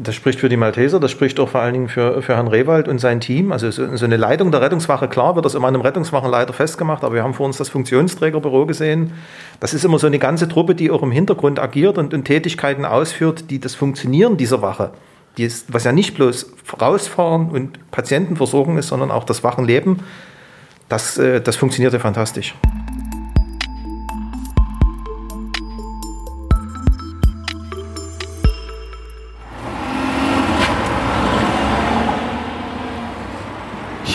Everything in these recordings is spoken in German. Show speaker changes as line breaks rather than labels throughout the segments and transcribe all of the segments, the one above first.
Das spricht für die Malteser, das spricht auch vor allen Dingen für, für Herrn Rewald und sein Team. Also so, so eine Leitung der Rettungswache, klar wird das immer einem Rettungswachenleiter festgemacht, aber wir haben vor uns das Funktionsträgerbüro gesehen. Das ist immer so eine ganze Truppe, die auch im Hintergrund agiert und, und Tätigkeiten ausführt, die das Funktionieren dieser Wache, die ist, was ja nicht bloß rausfahren und Patientenversorgung ist, sondern auch das Wachenleben, das, äh, das funktioniert ja fantastisch.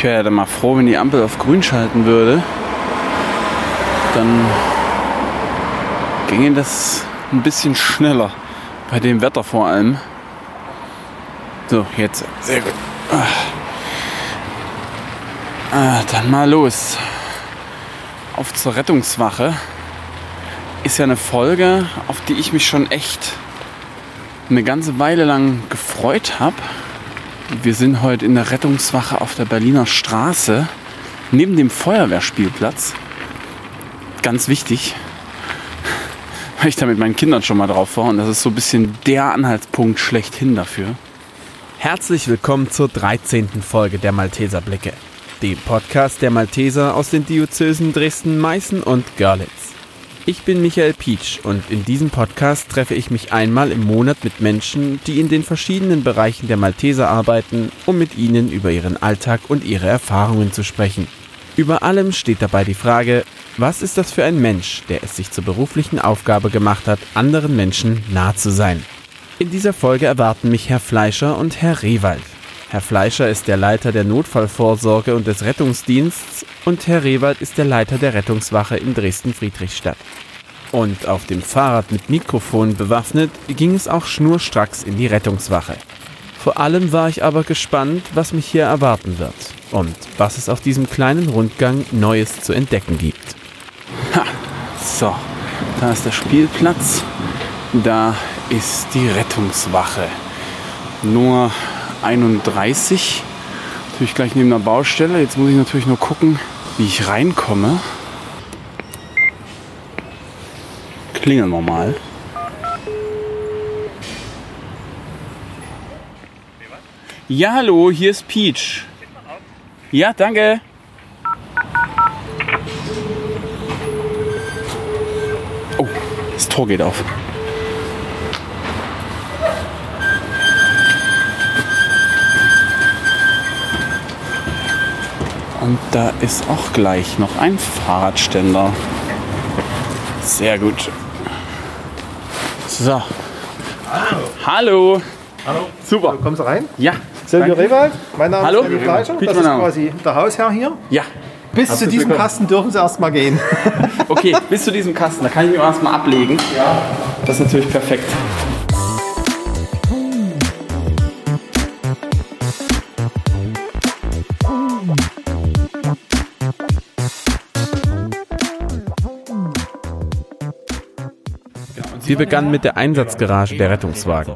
Ich wäre ja dann mal froh, wenn die Ampel auf grün schalten würde. Dann ginge das ein bisschen schneller. Bei dem Wetter vor allem. So, jetzt. Sehr gut. Ah. Ah, dann mal los. Auf zur Rettungswache. Ist ja eine Folge, auf die ich mich schon echt eine ganze Weile lang gefreut habe. Wir sind heute in der Rettungswache auf der Berliner Straße, neben dem Feuerwehrspielplatz. Ganz wichtig, weil ich da mit meinen Kindern schon mal drauf war und das ist so ein bisschen der Anhaltspunkt schlechthin dafür.
Herzlich willkommen zur 13. Folge der Malteser Blicke, dem Podcast der Malteser aus den Diözesen Dresden, Meißen und Görlitz. Ich bin Michael Pietsch und in diesem Podcast treffe ich mich einmal im Monat mit Menschen, die in den verschiedenen Bereichen der Malteser arbeiten, um mit ihnen über ihren Alltag und ihre Erfahrungen zu sprechen. Über allem steht dabei die Frage, was ist das für ein Mensch, der es sich zur beruflichen Aufgabe gemacht hat, anderen Menschen nah zu sein? In dieser Folge erwarten mich Herr Fleischer und Herr Rewald. Herr Fleischer ist der Leiter der Notfallvorsorge und des Rettungsdienstes und Herr Rewald ist der Leiter der Rettungswache in Dresden-Friedrichstadt. Und auf dem Fahrrad mit Mikrofon bewaffnet ging es auch schnurstracks in die Rettungswache. Vor allem war ich aber gespannt, was mich hier erwarten wird und was es auf diesem kleinen Rundgang Neues zu entdecken gibt.
Ha, so, da ist der Spielplatz, da ist die Rettungswache. Nur 31. Natürlich gleich neben der Baustelle. Jetzt muss ich natürlich nur gucken, wie ich reinkomme. Klingeln wir mal. Ja, hallo, hier ist Peach. Ja, danke. Oh, das Tor geht auf. Und da ist auch gleich noch ein Fahrradständer. Sehr gut. So.
Hallo.
Hallo.
Hallo.
Super.
Kommst du rein?
Ja.
Silvio. Rewald, mein Name
Hallo.
ist Silvio Fleischer, das ist quasi der Hausherr hier.
Ja.
Bis zu Herzlich diesem willkommen. Kasten dürfen Sie erstmal gehen.
Okay, bis zu diesem Kasten. Da kann ich mich erstmal ablegen. Ja. Das ist natürlich perfekt.
Wir begannen mit der Einsatzgarage der Rettungswagen,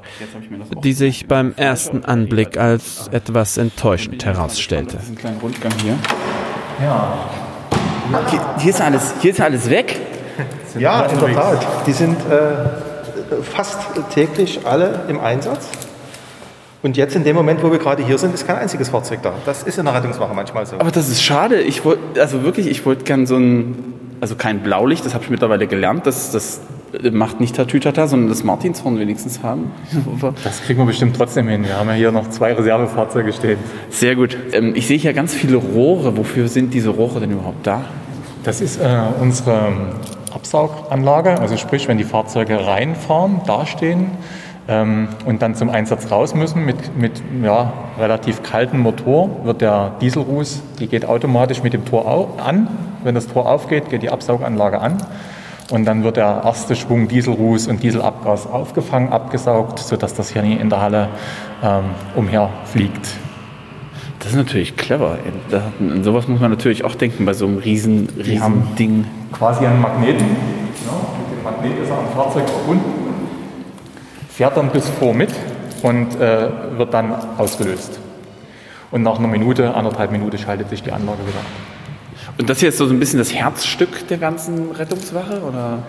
die sich beim ersten Anblick als etwas enttäuschend herausstellte.
Hier. Ja. Hier, hier, ist alles, hier ist alles weg.
Ja, in der Tat. Die sind äh, fast täglich alle im Einsatz. Und jetzt in dem Moment, wo wir gerade hier sind, ist kein einziges Fahrzeug da. Das ist in der Rettungswache manchmal so.
Aber das ist schade. Ich wollte, also wirklich, ich wollte gern so ein, also kein Blaulicht, das habe ich mittlerweile gelernt. Das, das macht nicht Tatütata, sondern das Martinshorn wenigstens haben.
Das kriegen wir bestimmt trotzdem hin. Wir haben ja hier noch zwei Reservefahrzeuge stehen.
Sehr gut. Ähm, ich sehe hier ganz viele Rohre. Wofür sind diese Rohre denn überhaupt da?
Das ist äh, unsere Absauganlage, also sprich, wenn die Fahrzeuge reinfahren, dastehen ähm, und dann zum Einsatz raus müssen mit, mit ja, relativ kaltem Motor, wird der Dieselruß, die geht automatisch mit dem Tor an. Wenn das Tor aufgeht, geht die Absauganlage an. Und dann wird der erste Schwung Dieselruß und Dieselabgas aufgefangen, abgesaugt, sodass das hier in der Halle ähm, umherfliegt.
Das ist natürlich clever. Da- An sowas muss man natürlich auch denken bei so einem riesen, riesen Ding.
quasi einen Magneten. Ja, mit dem Magnet ist er am Fahrzeug verbunden, fährt dann bis vor mit und äh, wird dann ausgelöst. Und nach einer Minute, anderthalb Minuten schaltet sich die Anlage wieder ab.
Und das hier ist so ein bisschen das Herzstück der ganzen Rettungswache? Oder?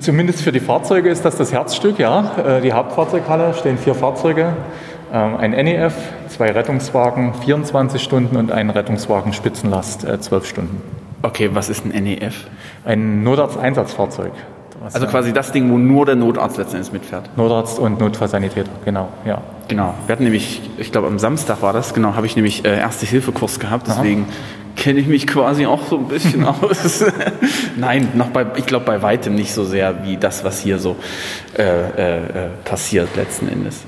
Zumindest für die Fahrzeuge ist das das Herzstück, ja. Äh, die Hauptfahrzeughalle stehen vier Fahrzeuge, ähm, ein NEF, zwei Rettungswagen 24 Stunden und ein Rettungswagen Spitzenlast 12 äh, Stunden.
Okay, was ist ein NEF?
Ein Notarzt-Einsatzfahrzeug.
Also quasi das Ding, wo nur der Notarzt letztendlich mitfährt.
Notarzt und Notfallsanitäter, genau, ja.
Genau. Wir hatten nämlich, ich glaube am Samstag war das, genau, habe ich nämlich äh, Erste-Hilfe-Kurs gehabt, deswegen Aha kenne ich mich quasi auch so ein bisschen aus. Nein, noch bei, ich glaube bei weitem nicht so sehr wie das, was hier so äh, äh, äh, passiert letzten Endes.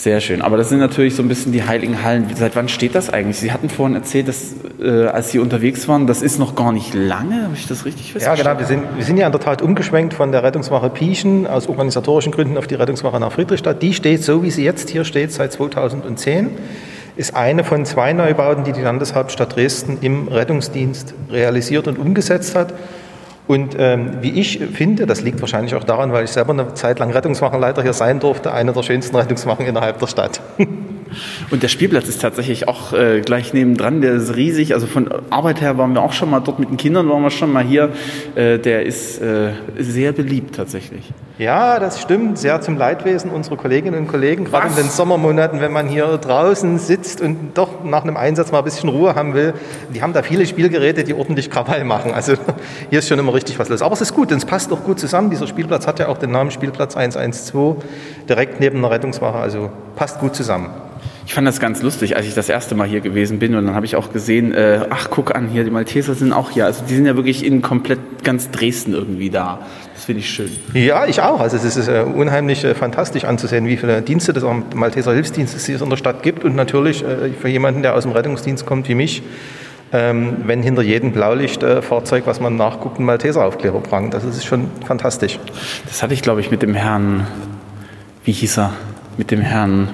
Sehr schön. Aber das sind natürlich so ein bisschen die heiligen Hallen. Seit wann steht das eigentlich? Sie hatten vorhin erzählt, dass äh, als Sie unterwegs waren, das ist noch gar nicht lange. Habe ich das richtig
festgestellt? Ja, genau. Wir sind, wir sind ja in der Tat umgeschwenkt von der Rettungswache Pieschen aus organisatorischen Gründen auf die Rettungswache nach Friedrichstadt. Die steht so, wie sie jetzt hier steht, seit 2010 ist eine von zwei Neubauten, die die Landeshauptstadt Dresden im Rettungsdienst realisiert und umgesetzt hat. Und ähm, wie ich finde, das liegt wahrscheinlich auch daran, weil ich selber eine Zeit lang Rettungswachenleiter hier sein durfte, eine der schönsten Rettungswachen innerhalb der Stadt.
Und der Spielplatz ist tatsächlich auch äh, gleich nebendran, der ist riesig. Also von Arbeit her waren wir auch schon mal dort mit den Kindern, waren wir schon mal hier. Äh, der ist äh, sehr beliebt tatsächlich.
Ja, das stimmt. Sehr zum Leidwesen unserer Kolleginnen und Kollegen, gerade in den Sommermonaten, wenn man hier draußen sitzt und doch nach einem Einsatz mal ein bisschen Ruhe haben will. Die haben da viele Spielgeräte, die ordentlich Krawall machen. Also hier ist schon immer richtig was los. Aber es ist gut, denn es passt auch gut zusammen. Dieser Spielplatz hat ja auch den Namen Spielplatz 112, direkt neben der Rettungswache. Also passt gut zusammen.
Ich fand das ganz lustig, als ich das erste Mal hier gewesen bin und dann habe ich auch gesehen, äh, ach guck an, hier die Malteser sind auch hier. Also die sind ja wirklich in komplett ganz Dresden irgendwie da. Finde ich schön.
Ja, ich auch. Also es ist äh, unheimlich äh, fantastisch anzusehen, wie viele Dienste des Malteser Hilfsdienstes es in der Stadt gibt und natürlich äh, für jemanden, der aus dem Rettungsdienst kommt wie mich, ähm, wenn hinter jedem Blaulichtfahrzeug, was man nachguckt, ein Malteser Aufkleber prangt. Das ist schon fantastisch.
Das hatte ich, glaube ich, mit dem Herrn, wie hieß er, mit dem Herrn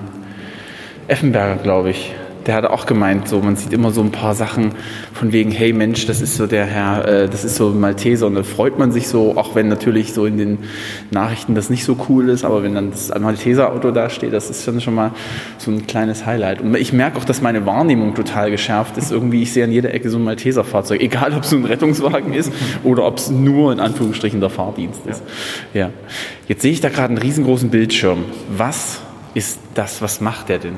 Effenberger, glaube ich. Der hat auch gemeint, so man sieht immer so ein paar Sachen von wegen, hey Mensch, das ist so der Herr, äh, das ist so ein Malteser und da freut man sich so, auch wenn natürlich so in den Nachrichten das nicht so cool ist, aber wenn dann das Malteser Auto da steht, das ist dann schon mal so ein kleines Highlight. Und ich merke auch, dass meine Wahrnehmung total geschärft ist. Irgendwie, ich sehe an jeder Ecke so ein Malteser Fahrzeug, egal ob es so ein Rettungswagen ist oder ob es nur in Anführungsstrichen der Fahrdienst ist. Ja. ja. Jetzt sehe ich da gerade einen riesengroßen Bildschirm. Was ist das, was macht der denn?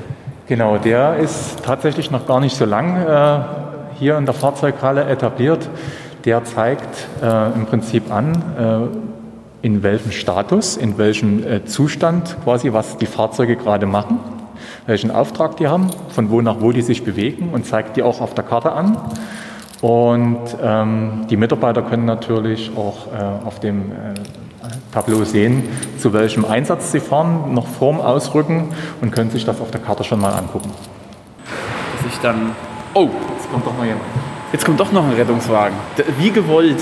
Genau, der ist tatsächlich noch gar nicht so lang äh, hier in der Fahrzeughalle etabliert. Der zeigt äh, im Prinzip an, äh, in welchem Status, in welchem äh, Zustand quasi, was die Fahrzeuge gerade machen, welchen Auftrag die haben, von wo nach wo die sich bewegen und zeigt die auch auf der Karte an. Und ähm, die Mitarbeiter können natürlich auch äh, auf dem äh, Tableau sehen, zu welchem Einsatz sie fahren, noch vorm Ausrücken und können sich das auf der Karte schon mal angucken.
Dass ich dann. Oh, jetzt kommt doch noch jemand. Jetzt kommt doch noch ein Rettungswagen. Wie gewollt.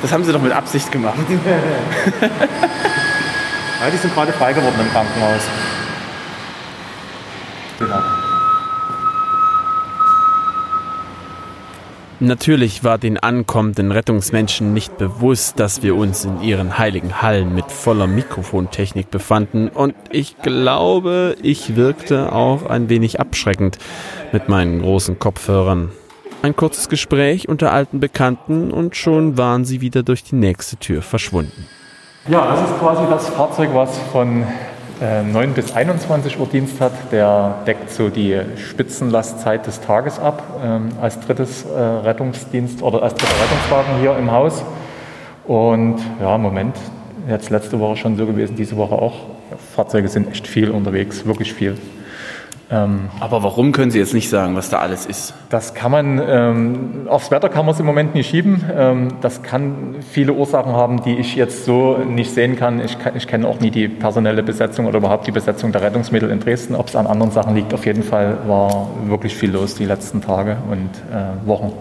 Das haben sie doch mit Absicht gemacht.
ja, die sind gerade frei geworden im Krankenhaus.
Genau. Natürlich war den ankommenden Rettungsmenschen nicht bewusst, dass wir uns in ihren heiligen Hallen mit voller Mikrofontechnik befanden und ich glaube, ich wirkte auch ein wenig abschreckend mit meinen großen Kopfhörern. Ein kurzes Gespräch unter alten Bekannten und schon waren sie wieder durch die nächste Tür verschwunden.
Ja, das ist quasi das Fahrzeug, was von 9 ähm, bis 21 Uhr Dienst hat, der deckt so die Spitzenlastzeit des Tages ab ähm, als drittes äh, Rettungsdienst oder als dritter Rettungswagen hier im Haus. Und ja, Moment, jetzt letzte Woche schon so gewesen, diese Woche auch. Fahrzeuge sind echt viel unterwegs, wirklich viel.
Ähm, Aber warum können Sie jetzt nicht sagen, was da alles ist?
Das kann man, ähm, aufs Wetter kann man es im Moment nicht schieben. Ähm, das kann viele Ursachen haben, die ich jetzt so nicht sehen kann. Ich, ich kenne auch nie die personelle Besetzung oder überhaupt die Besetzung der Rettungsmittel in Dresden. Ob es an anderen Sachen liegt, auf jeden Fall war wirklich viel los die letzten Tage und äh, Wochen.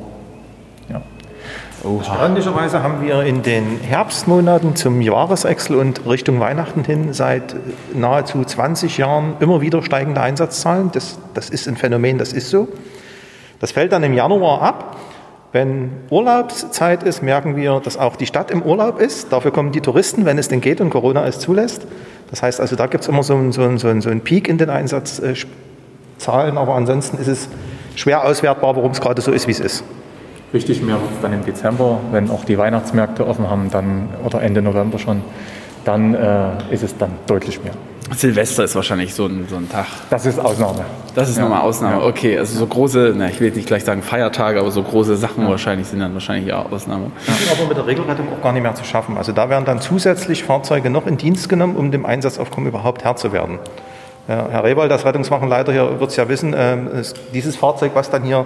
Erstaunlicherweise haben wir in den Herbstmonaten zum Jahreswechsel und Richtung Weihnachten hin seit nahezu 20 Jahren immer wieder steigende Einsatzzahlen. Das, das ist ein Phänomen, das ist so. Das fällt dann im Januar ab. Wenn Urlaubszeit ist, merken wir, dass auch die Stadt im Urlaub ist. Dafür kommen die Touristen, wenn es denn geht und Corona es zulässt. Das heißt also, da gibt es immer so einen, so, einen, so, einen, Peak in den Einsatzzahlen, aber ansonsten ist es schwer auswertbar, warum es gerade so ist, wie es ist.
Richtig mehr wird es dann im Dezember, wenn auch die Weihnachtsmärkte offen haben, dann oder Ende November schon, dann äh, ist es dann deutlich mehr.
Silvester ist wahrscheinlich so ein, so ein Tag.
Das ist Ausnahme.
Das ist
Ja.
nochmal Ausnahme.
Ja.
Okay, also so große, na, ich will jetzt nicht gleich sagen Feiertage, aber so große Sachen wahrscheinlich sind dann wahrscheinlich ja Ausnahme.
Die sind aber mit der Regelrettung auch gar nicht mehr zu schaffen. Also da werden dann zusätzlich Fahrzeuge noch in Dienst genommen, um dem Einsatzaufkommen überhaupt Herr zu werden. Ja, Herr Rewald, das Rettungswachenleiter hier, wird es ja wissen, ähm, es, dieses Fahrzeug, was dann hier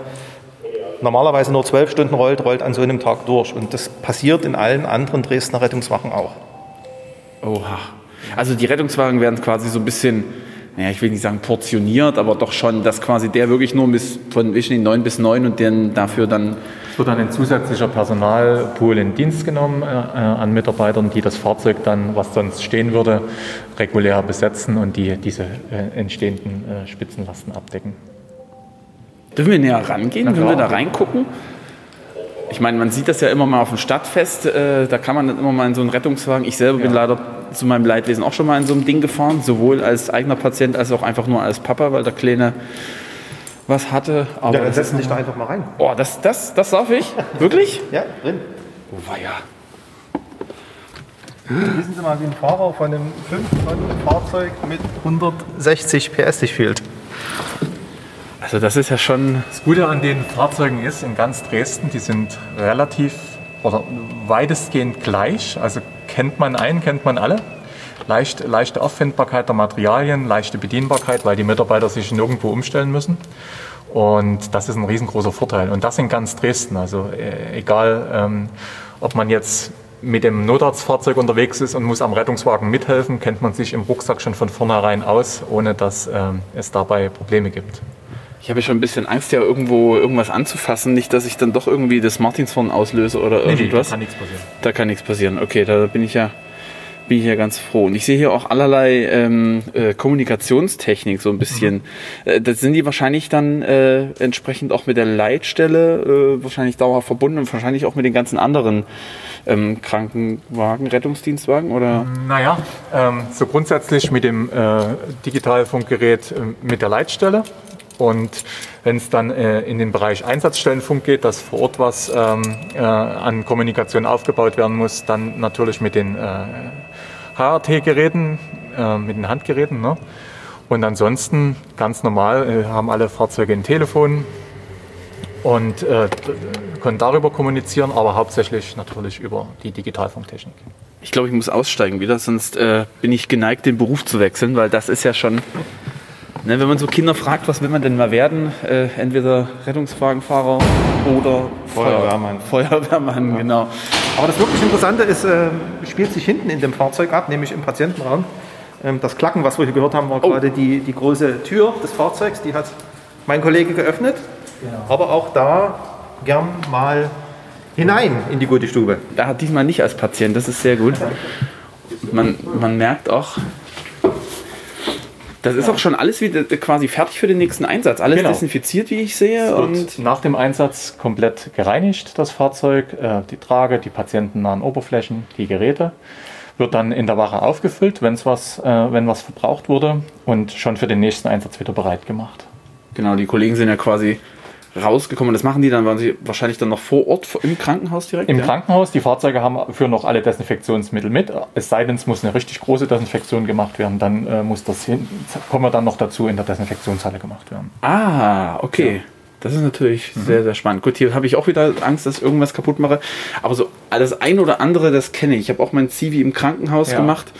normalerweise nur zwölf Stunden rollt, rollt an so einem Tag durch. Und das passiert in allen anderen Dresdner Rettungswachen auch.
Oha. Also die Rettungswagen werden quasi so ein bisschen, naja, ich will nicht sagen portioniert, aber doch schon, dass quasi der wirklich nur bis von zwischen 9 bis 9 und dann dafür dann
Es wird dann ein zusätzlicher Personalpool in Dienst genommen äh, äh, an Mitarbeitern, die das Fahrzeug dann, was sonst stehen würde, regulär besetzen und die diese äh, entstehenden äh, Spitzenlasten abdecken.
Dürfen wir näher rangehen? Dürfen wir da reingucken? Ich meine, man sieht das ja immer mal auf dem Stadtfest. Äh, da kann man dann immer mal in so einen Rettungswagen. Ich selber bin leider zu meinem Leidwesen auch schon mal in so einem Ding gefahren. Sowohl als eigener Patient als auch einfach nur als Papa, weil der Kleine was hatte. Aber
Ja, dann
das
setzen dich da einfach mal rein.
oh, das, das, das darf ich? Wirklich?
Ja, drin.
Oh, weia.
Wissen Sie mal, wie ein Fahrer von einem 5-Tonnen-Fahrzeug mit 160 PS sich fühlt.
Also das ist ja schon...
Das Gute an den Fahrzeugen ist, in ganz Dresden, die sind relativ oder weitestgehend gleich. Also kennt man einen, kennt man alle. Leicht, leichte Auffindbarkeit der Materialien, leichte Bedienbarkeit, weil die Mitarbeiter sich nirgendwo umstellen müssen. Und das ist ein riesengroßer Vorteil. Und das in ganz Dresden. Also äh, egal, ähm, ob man jetzt mit dem Notarztfahrzeug unterwegs ist und muss am Rettungswagen mithelfen, kennt man sich im Rucksack schon von vornherein aus, ohne dass ähm, es dabei Probleme gibt.
Ich habe ja schon ein bisschen Angst, ja irgendwo irgendwas anzufassen. Nicht, dass ich dann doch irgendwie das Martinshorn auslöse oder irgendwas.
kann nichts passieren.
Da kann nichts passieren. Okay, da bin ich ja, bin ich ja ganz froh. Und ich sehe hier auch allerlei ähm, äh, Kommunikationstechnik so ein bisschen. Äh, das sind die wahrscheinlich dann äh, entsprechend auch mit der Leitstelle äh, wahrscheinlich dauerhaft verbunden und wahrscheinlich auch mit den ganzen anderen ähm, Krankenwagen, Rettungsdienstwagen oder?
Naja, ähm, so grundsätzlich mit dem äh, Digitalfunkgerät mit der Leitstelle. Und wenn es dann äh, in den Bereich Einsatzstellenfunk geht, dass vor Ort was ähm, äh, an Kommunikation aufgebaut werden muss, dann natürlich mit den äh, HRT-Geräten, äh, mit den Handgeräten. Ne? Und ansonsten ganz normal äh, haben alle Fahrzeuge ein Telefon und äh, können darüber kommunizieren, aber hauptsächlich natürlich über die Digitalfunktechnik.
Ich glaube, ich muss aussteigen wieder, sonst bin ich geneigt, den Beruf zu wechseln, weil das ist ja schon, ne, wenn man so Kinder fragt, was will man denn mal werden, äh, entweder Rettungswagenfahrer oder
Feuerwehrmann.
Feuerwehrmann, genau.
Aber das wirklich Interessante ist, äh, spielt sich hinten in dem Fahrzeug ab, nämlich im Patientenraum. Ähm, das Klacken, was wir hier gehört haben, war gerade die, die große Tür des Fahrzeugs. Die hat mein Kollege geöffnet. Aber auch da gern mal hinein in die gute Stube.
Da hat diesmal nicht als Patient, das ist sehr gut. Man, man merkt auch, das ist auch schon alles wieder quasi fertig für den nächsten Einsatz. Alles
Genau.
desinfiziert, wie ich sehe. Und
nach dem Einsatz komplett gereinigt, das Fahrzeug, äh, die Trage, die patientennahen Oberflächen, die Geräte. Wird dann in der Wache aufgefüllt, wenn's was, äh, wenn was verbraucht wurde und schon für den nächsten Einsatz wieder bereit gemacht.
genau, die Kollegen sind ja quasi rausgekommen. Das machen die dann, waren sie wahrscheinlich dann noch vor Ort im Krankenhaus direkt?
Im
ja?
Krankenhaus, die Fahrzeuge haben führen noch alle Desinfektionsmittel mit. Es sei denn, es muss eine richtig große Desinfektion gemacht werden, dann äh, muss das hin, kommen wir dann noch dazu in der Desinfektionshalle gemacht werden.
Ah, okay. Das ist natürlich sehr, sehr spannend. Gut, hier habe ich auch wieder Angst, dass ich irgendwas kaputt mache. Aber so das ein oder andere, das kenne ich. Ich habe auch mein Zivi im Krankenhaus
Ja.
gemacht.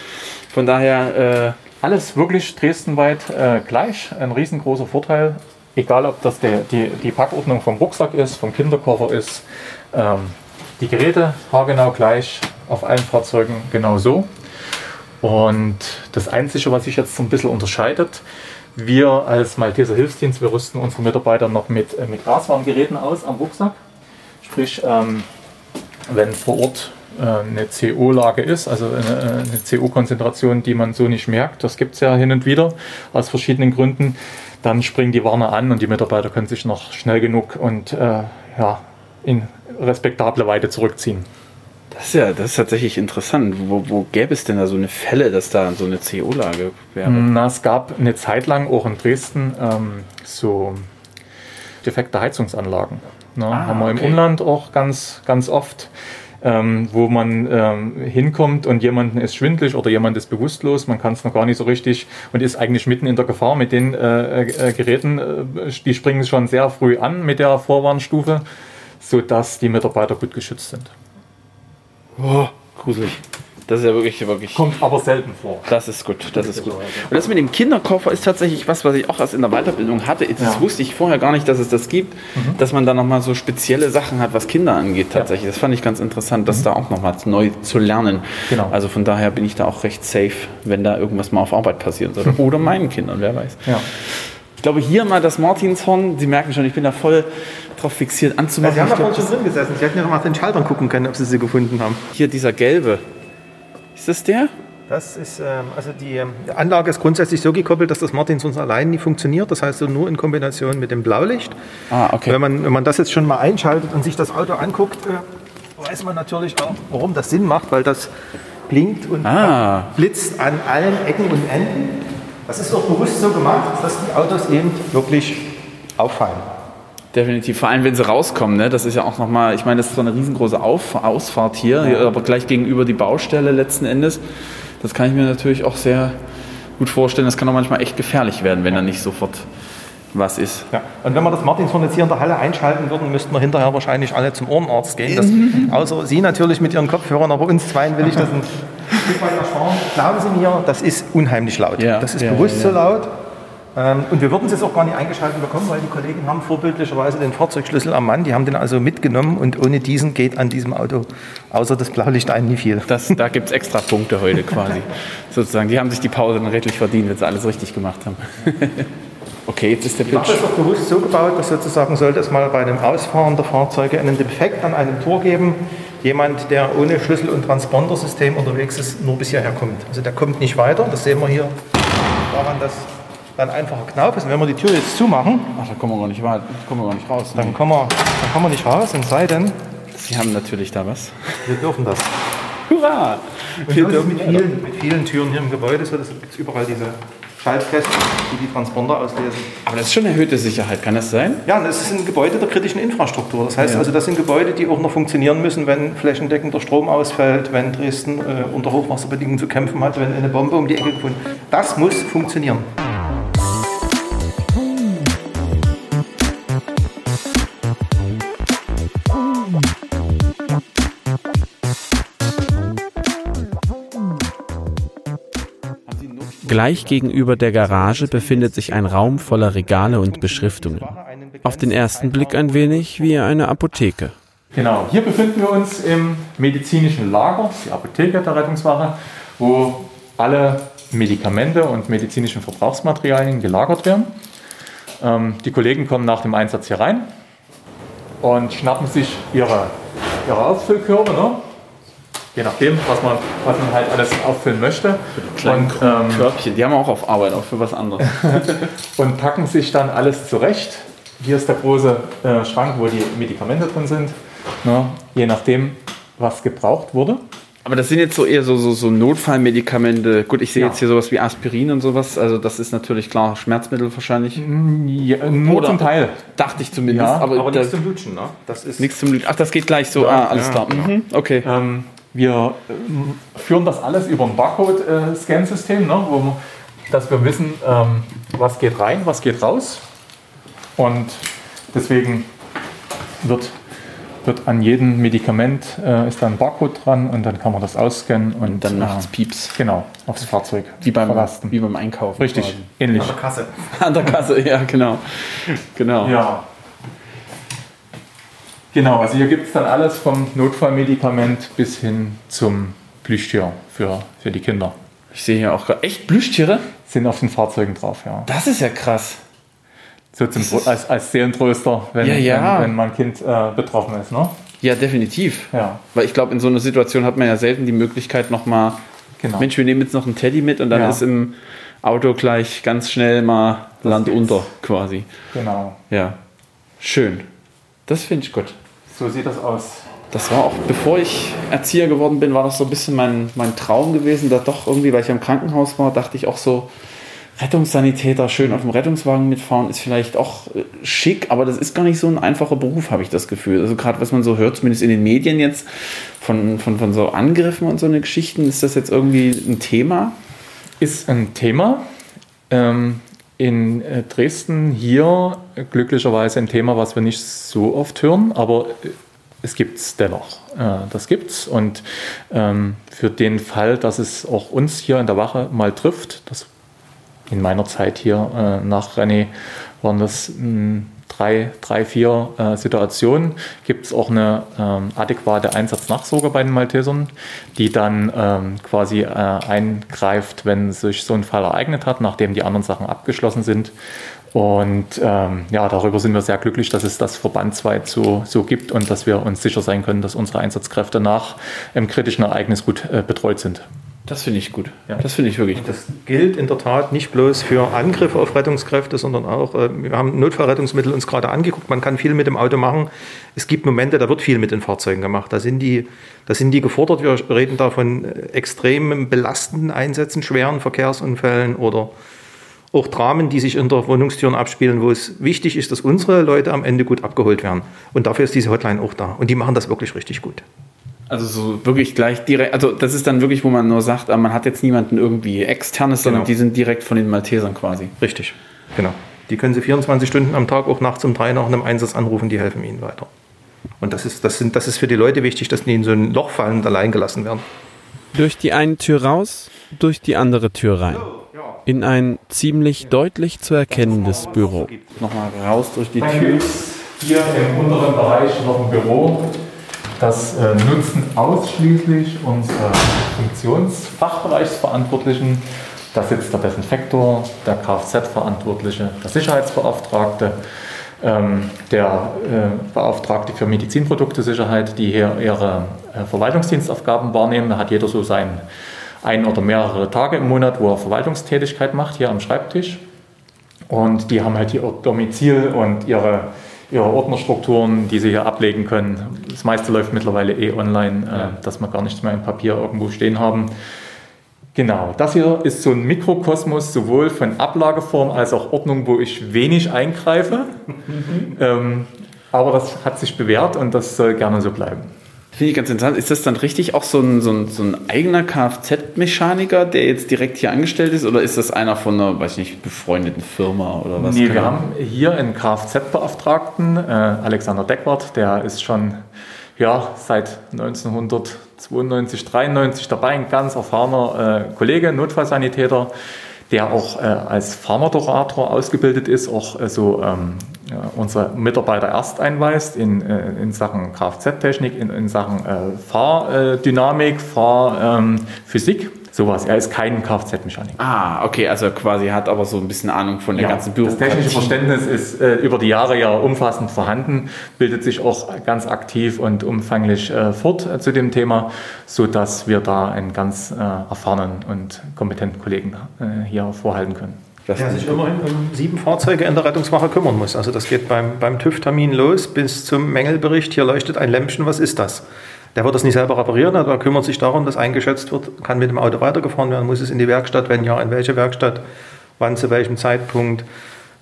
Von daher,
Alles wirklich dresdenweit äh, gleich, ein riesengroßer Vorteil. Egal, ob das der, die, die Packordnung vom Rucksack ist, vom Kinderkoffer ist, ähm, die Geräte haargenau gleich, auf allen Fahrzeugen genau so. Und das Einzige, was sich jetzt so ein bisschen unterscheidet, wir als Malteser Hilfsdienst, wir rüsten unsere Mitarbeiter noch mit, äh, mit Gaswarngeräten aus am Rucksack. Sprich, ähm, wenn vor Ort äh, eine CO-Lage ist, also eine, eine CO-Konzentration, die man so nicht merkt, das gibt es ja hin und wieder aus verschiedenen Gründen, dann springen die Warner an und die Mitarbeiter können sich noch schnell genug und äh, ja, in respektable Weite zurückziehen.
das ist ja das ist tatsächlich interessant. Wo, wo gäbe es denn da so eine Fälle, dass da so eine CO-Lage wäre?
Na, es gab eine Zeit lang auch in Dresden ähm, so defekte Heizungsanlagen. Ne?
Ah,
haben wir im
okay.
Umland auch ganz, ganz oft, ähm, wo man ähm, hinkommt und jemanden ist schwindlig oder jemand ist bewusstlos, man kann es noch gar nicht so richtig und ist eigentlich mitten in der Gefahr mit den äh, äh, Geräten. Äh, die springen schon sehr früh an mit der Vorwarnstufe, sodass die Mitarbeiter gut geschützt sind.
Oh, gruselig. Das ist ja wirklich, wirklich.
Kommt aber selten vor.
Das ist gut, das ist gut. Und das mit dem Kinderkoffer ist tatsächlich was, was ich auch erst in der Weiterbildung hatte. Das
Ja. Mhm.
wusste ich vorher gar nicht, dass es das gibt, dass man da nochmal so spezielle Sachen hat, was Kinder angeht tatsächlich. Das fand ich ganz interessant, das da auch nochmal neu zu lernen.
Mhm. Genau.
Also von daher bin ich da auch recht safe, wenn da irgendwas mal auf Arbeit passieren sollte. Oder meinen Kindern, wer weiß.
Ja.
Ich glaube, hier mal das Martinshorn. Sie merken schon, ich bin da voll drauf fixiert anzumachen.
Sie haben
Ich
da vorhin schon drin gesessen. Sie hätten ja noch mal auf den Schaltern gucken können, ob Sie sie gefunden haben.
hier dieser gelbe. Ist das der?
Das ist, ähm, also die ähm, Anlage ist grundsätzlich so gekoppelt, dass das Martinshorn allein nie funktioniert. Das heißt, nur in Kombination mit dem Blaulicht.
Ah, okay.
Wenn, man, wenn man das jetzt schon mal einschaltet und sich das Auto anguckt, äh, weiß man natürlich auch, warum das Sinn macht, weil das blinkt und
Ah.
blitzt an allen Ecken und Enden. Das ist auch bewusst so gemacht, dass die Autos eben wirklich auffallen.
Definitiv, vor allem wenn sie rauskommen, ne? das ist ja auch nochmal, ich meine, das ist zwar eine riesengroße Auf Ausfahrt hier, hier, aber gleich gegenüber die Baustelle letzten Endes. Das kann ich mir natürlich auch sehr gut vorstellen. Das kann auch manchmal echt gefährlich werden, wenn da nicht sofort was ist.
Ja. Und wenn wir das Martinshorn jetzt hier in der Halle einschalten würden, müssten wir hinterher wahrscheinlich alle zum Ohrenarzt gehen. Das, außer Sie natürlich mit Ihren Kopfhörern, aber uns zweien will ich das ein Stück weit ersparen. Glauben Sie mir, das ist unheimlich laut.
Ja,
das ist
ja,
bewusst
ja,
so laut. Ähm, Und wir würden es jetzt auch gar nicht eingeschaltet bekommen, weil die Kollegen haben vorbildlicherweise den Fahrzeugschlüssel am Mann. Die haben den also mitgenommen und ohne diesen geht an diesem Auto außer das Blaulicht ein nie viel.
Das, da gibt es extra Punkte heute quasi. Sozusagen. Die haben sich die Pause dann redlich verdient, wenn sie alles richtig gemacht haben. okay, jetzt ist der
Ich habe
Pitch.
das auch bewusst so gebaut, dass sozusagen sollte es mal bei dem Ausfahren der Fahrzeuge einen Defekt an einem Tor geben. Jemand, der ohne Schlüssel- und Transpondersystem unterwegs ist, nur bis hierher kommt. Also der kommt nicht weiter. Das sehen wir hier daran, dass dann einfacher Knauf ist. Und wenn wir die Tür jetzt zumachen,
Ach, da kommen wir gar nicht, weit- kommen wir gar nicht raus.
dann kommen, wir, dann kommen wir nicht raus. Es sei denn,
Sie haben natürlich da was.
wir dürfen das.
Hurra!
Und so ist es mit vielen, mit vielen Türen hier im Gebäude so. Es gibt überall diese Schaltkästen, die die Transponder auslesen.
Aber das ist schon erhöhte Sicherheit, kann das sein?
Ja, und das ist ein Gebäude der kritischen Infrastruktur. Das heißt also, das sind Gebäude, die auch noch funktionieren müssen, wenn flächendeckend der Strom ausfällt, wenn Dresden äh, unter Hochwasserbedingungen zu kämpfen hat, wenn eine Bombe um die Ecke gefunden Das muss funktionieren.
Gleich gegenüber der Garage befindet sich ein Raum voller Regale und Beschriftungen. Auf den ersten Blick ein wenig wie eine Apotheke.
Genau, hier befinden wir uns im medizinischen Lager, die Apotheke der Rettungswache, wo alle Medikamente und medizinischen Verbrauchsmaterialien gelagert werden. Ähm, die Kollegen kommen nach dem Einsatz hier rein und schnappen sich ihre, ihre Auffüllkörbe, ne? Je nachdem, was man, was man halt alles auffüllen möchte. Und, ähm,
Körbchen, die haben wir auch auf Arbeit, auch für was anderes.
und packen sich dann alles zurecht. Hier ist der große äh, Schrank, wo die Medikamente drin sind. Ne? Je nachdem, was gebraucht wurde.
Aber das sind jetzt so eher so, so, so Notfallmedikamente. Gut, ich sehe
Ja.
jetzt hier sowas wie Aspirin und sowas. Also das ist natürlich klar Schmerzmittel wahrscheinlich.
Ja, nur
Oder-
zum Teil.
Dachte ich zumindest.
Ja,
aber
Aber nichts zum Lutschen, ne? Das ist
nichts zum Lügen. Ach, das geht gleich so. ah, alles klar. Mhm. Okay.
Ähm, wir ähm, führen das alles über ein Barcode-Scan-System, ne? wo dass wir wissen, ähm, was geht rein, was geht raus. Und deswegen wird, wird an jedem Medikament äh, ist da ein Barcode dran und dann kann man das ausscannen und,
Und dann macht's
äh,
Pieps.
Genau, aufs Fahrzeug
Wie beim,
verlasten.
wie beim Einkaufen.
Richtig,
quasi.
ähnlich.
an der Kasse.
An der Kasse, ja, genau. Genau.
Ja. Genau, also hier gibt es dann alles vom Notfallmedikament bis hin zum Plüschtier für, für die Kinder.
Ich sehe hier auch gerade. Echt Plüschtiere?
Sind auf den Fahrzeugen drauf, ja.
Das ist ja krass.
So zum, als, als Seelentröster, wenn,
Ja, ja.
wenn, wenn mein Kind äh, betroffen ist, ne?
Ja, definitiv.
Ja.
Weil ich glaube, in so einer Situation hat man ja selten die Möglichkeit nochmal,
Genau.
Mensch, wir nehmen jetzt noch einen Teddy mit und dann
Ja.
ist im Auto gleich ganz schnell mal Land
geht's.
unter quasi.
Genau.
Ja. Schön. Das finde ich gut.
So sieht das aus.
Das war auch, bevor ich Erzieher geworden bin, war das so ein bisschen mein, mein Traum gewesen, da doch irgendwie, weil ich im Krankenhaus war, dachte ich auch so, Rettungssanitäter schön auf dem Rettungswagen mitfahren, ist vielleicht auch äh, schick, aber das ist gar nicht so ein einfacher Beruf, habe ich das Gefühl. Also gerade was man so hört, zumindest in den Medien jetzt, von, von, von so Angriffen und so eine Geschichten, ist das jetzt irgendwie ein Thema?
Ist ein Thema. Ähm, in äh, Dresden hier glücklicherweise ein Thema, was wir nicht so oft hören, aber äh, es gibt es dennoch. Äh, das gibt's. Und ähm, für den Fall, dass es auch uns hier in der Wache mal trifft, das in meiner Zeit hier nach René waren das hm, drei, drei vier äh, Situationen gibt es auch eine ähm, adäquate Einsatznachsorge bei den Maltesern, die dann ähm, quasi äh, eingreift, wenn sich so ein Fall ereignet hat, nachdem die anderen Sachen abgeschlossen sind. Und ähm, ja, darüber sind wir sehr glücklich, dass es das verbandsweit so, so gibt und dass wir uns sicher sein können, dass unsere Einsatzkräfte nach einem kritischen Ereignis gut äh, betreut sind.
Das finde ich gut. Ja. Das finde ich wirklich gut.
Das gilt in der Tat nicht bloß für Angriffe auf Rettungskräfte, sondern auch, äh, wir haben Notfallrettungsmittel uns gerade angeguckt. Man kann viel mit dem Auto machen. Es gibt Momente, da wird viel mit den Fahrzeugen gemacht. Da sind die, da sind die gefordert. Wir reden da von äh, extrem belastenden Einsätzen, schweren Verkehrsunfällen oder auch Dramen, die sich unter Wohnungstüren abspielen, wo es wichtig ist, dass unsere Leute am Ende gut abgeholt werden. Und dafür ist diese Hotline auch da. Und die machen das wirklich richtig gut.
Also so wirklich gleich direkt, also das ist dann wirklich, wo man nur sagt, ah, man hat jetzt niemanden irgendwie externes, sondern genau. die sind direkt von den Maltesern quasi.
Richtig, genau. Die können sie 24 Stunden am Tag, auch nachts um drei nach einem Einsatz anrufen, die helfen ihnen weiter. Und das ist, das, sind, das ist für die Leute wichtig, dass die in so ein Loch fallen und allein gelassen werden.
Durch die eine Tür raus, durch die andere Tür rein. In ein ziemlich deutlich zu erkennendes Büro.
Nochmal raus durch die Tür.
Hier im unteren Bereich noch ein Büro das äh, nutzen ausschließlich unsere Funktionsfachbereichsverantwortlichen. Da sitzt der Desinfektor, der Kfz-Verantwortliche, der Sicherheitsbeauftragte, ähm, der äh, Beauftragte für Medizinproduktesicherheit, die hier ihre äh, Verwaltungsdienstaufgaben wahrnehmen. Da hat jeder so seinen ein oder mehrere Tage im Monat, wo er Verwaltungstätigkeit macht, hier am Schreibtisch. Und die haben halt ihr Domizil und ihre ihre Ordnerstrukturen, die sie hier ablegen können. Das meiste läuft mittlerweile eh online, äh, ja. dass wir gar nichts mehr im Papier irgendwo stehen haben. Genau, das hier ist so ein Mikrokosmos sowohl von Ablageform als auch Ordnung, wo ich wenig eingreife. Ähm, aber das hat sich bewährt und das soll gerne so bleiben.
Finde ich ganz interessant. Ist das dann richtig auch so ein, so ein, so ein eigener Kfz-Mechaniker, der jetzt direkt hier angestellt ist? Oder ist das einer von einer, weiß ich nicht, befreundeten Firma oder was?
Nee, wir haben hier einen Kfz-Beauftragten, äh, Alexander Deckwart, der ist schon ja, seit 1992, 93 dabei, ein ganz erfahrener äh, Kollege, Notfallsanitäter, der auch äh, als Pharmadorator ausgebildet ist, auch äh, so ähm, ja, unsere Mitarbeiter erst einweist in, äh, in Sachen Kfz-Technik, in, in Sachen äh, Fahrdynamik, Fahrphysik. Sowas. Er ist kein Kfz-Mechaniker.
Ah, okay, also quasi hat aber so ein bisschen Ahnung von der ja, ganzen Bürokratie.
Das technische Verständnis ist äh, über die Jahre ja umfassend vorhanden, bildet sich auch ganz aktiv und umfänglich äh, fort äh, zu dem Thema, sodass wir da einen ganz äh, erfahrenen und kompetenten Kollegen äh, hier vorhalten können.
Das der sich immerhin um sieben Fahrzeuge in der Rettungswache kümmern muss. Also das geht beim, beim TÜV-Termin los bis zum Mängelbericht. Hier leuchtet ein Lämpchen, was ist das? Der wird das nicht selber reparieren, aber er kümmert sich darum, dass eingeschätzt wird, kann mit dem Auto weitergefahren werden, muss es in die Werkstatt, wenn ja, in welche Werkstatt, wann, zu welchem Zeitpunkt.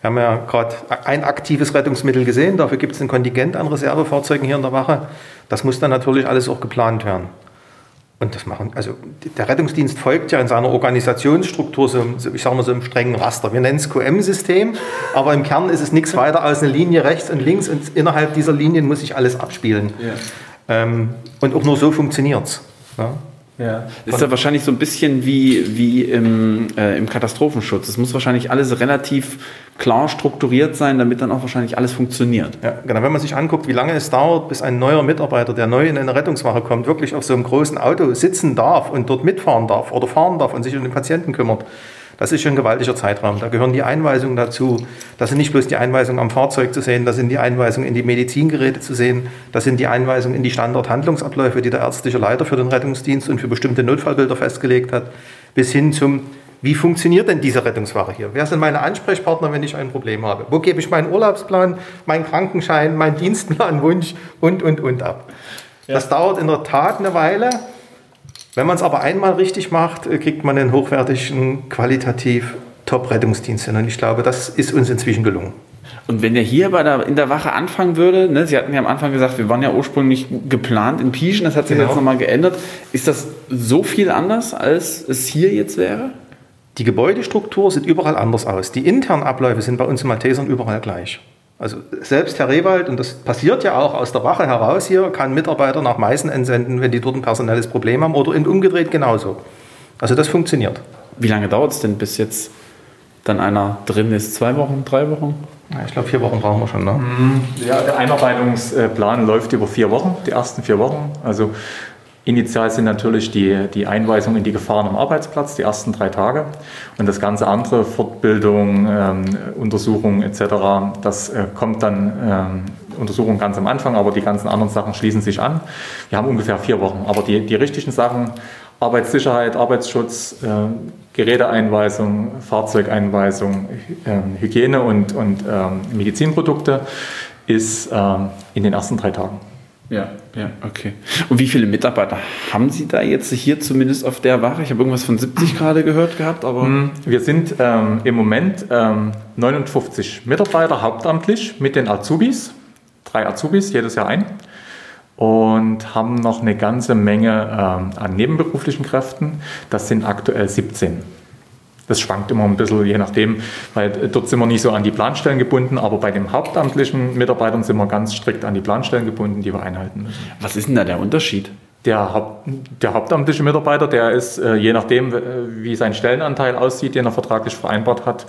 Wir haben ja gerade ein aktives Rettungsmittel gesehen, dafür gibt es ein Kontingent an Reservefahrzeugen hier in der Wache. Das muss dann natürlich alles auch geplant werden. Und das machen, also der Rettungsdienst folgt ja in seiner Organisationsstruktur so, ich sage mal so einem strengen Raster. Wir nennen es QM-System, aber im Kern ist es nichts weiter als eine Linie rechts und links und innerhalb dieser Linien muss sich alles abspielen. Ja. Ähm, und auch nur so funktioniert es. Ja?
Ja. Ist ja wahrscheinlich so ein bisschen wie, wie im, äh, im Katastrophenschutz. Es muss wahrscheinlich alles relativ klar strukturiert sein, damit dann auch wahrscheinlich alles funktioniert.
Ja, genau. Wenn man sich anguckt, wie lange es dauert, bis ein neuer Mitarbeiter, der neu in eine Rettungswache kommt, wirklich auf so einem großen Auto sitzen darf und dort mitfahren darf oder fahren darf und sich um den Patienten kümmert, das ist schon ein gewaltiger Zeitraum. Da gehören die Einweisungen dazu. Das sind nicht bloß die Einweisungen am Fahrzeug zu sehen, das sind die Einweisungen in die Medizingeräte zu sehen, das sind die Einweisungen in die Standardhandlungsabläufe, die der ärztliche Leiter für den Rettungsdienst und für bestimmte Notfallbilder festgelegt hat, bis hin zum, wie funktioniert denn diese Rettungswache hier? Wer sind meine Ansprechpartner, wenn ich ein Problem habe? Wo gebe ich meinen Urlaubsplan, meinen Krankenschein, meinen Dienstplanwunsch und, und, und ab? Ja. Das dauert in der Tat eine Weile. Wenn man es aber einmal richtig macht, äh, kriegt man einen hochwertigen, qualitativ Top-Rettungsdienst sind. Und ich glaube, das ist uns inzwischen gelungen.
Und wenn er hier bei der, in der Wache anfangen würde, ne, Sie hatten ja am Anfang gesagt, wir waren ja ursprünglich geplant in Pieschen, das hat sich
Genau.
jetzt nochmal geändert. Ist das so viel anders, als es hier jetzt wäre?
Die Gebäudestruktur sieht überall anders aus. Die internen Abläufe sind bei uns in Maltesern überall gleich. Also selbst Herr Rewald, und das passiert ja auch aus der Wache heraus hier, kann Mitarbeiter nach Meißen entsenden, wenn die dort ein personelles Problem haben oder in- umgedreht genauso. Also das funktioniert.
Wie lange dauert es denn, bis jetzt dann einer drin ist? Zwei Wochen, drei Wochen?
Ja, ich glaube, vier Wochen brauchen wir schon. Ne?
Ja, der Einarbeitungsplan läuft über vier Wochen, die ersten vier Wochen. Also initial sind natürlich die, die Einweisungen in die Gefahren am Arbeitsplatz, die ersten drei Tage. Und das ganze andere, Fortbildung, ähm, Untersuchung etc., das äh, kommt dann, ähm, Untersuchung ganz am Anfang, aber die ganzen anderen Sachen schließen sich an. Wir haben ungefähr vier Wochen. Aber die, die richtigen Sachen, Arbeitssicherheit, Arbeitsschutz, äh, Geräteeinweisung, Fahrzeugeinweisung, ähm, Hygiene und, und ähm, Medizinprodukte ist ähm, in den ersten drei Tagen.
Ja, ja, okay. Und wie viele Mitarbeiter haben Sie da jetzt hier zumindest auf der Wache? Ich habe irgendwas von 70 gerade gehört gehabt, aber.
Wir sind ähm, im Moment ähm, 59 Mitarbeiter hauptamtlich mit den Azubis, drei Azubis jedes Jahr ein und haben noch eine ganze Menge ähm, an nebenberuflichen Kräften. Das sind aktuell 17. Das schwankt immer ein bisschen, je nachdem, weil dort sind wir nicht so an die Planstellen gebunden, aber bei den hauptamtlichen Mitarbeitern sind wir ganz strikt an die Planstellen gebunden, die wir einhalten müssen.
Was ist denn da der Unterschied?
Der, Haupt, der hauptamtliche Mitarbeiter, der ist, äh, je nachdem, wie sein Stellenanteil aussieht, den er vertraglich vereinbart hat,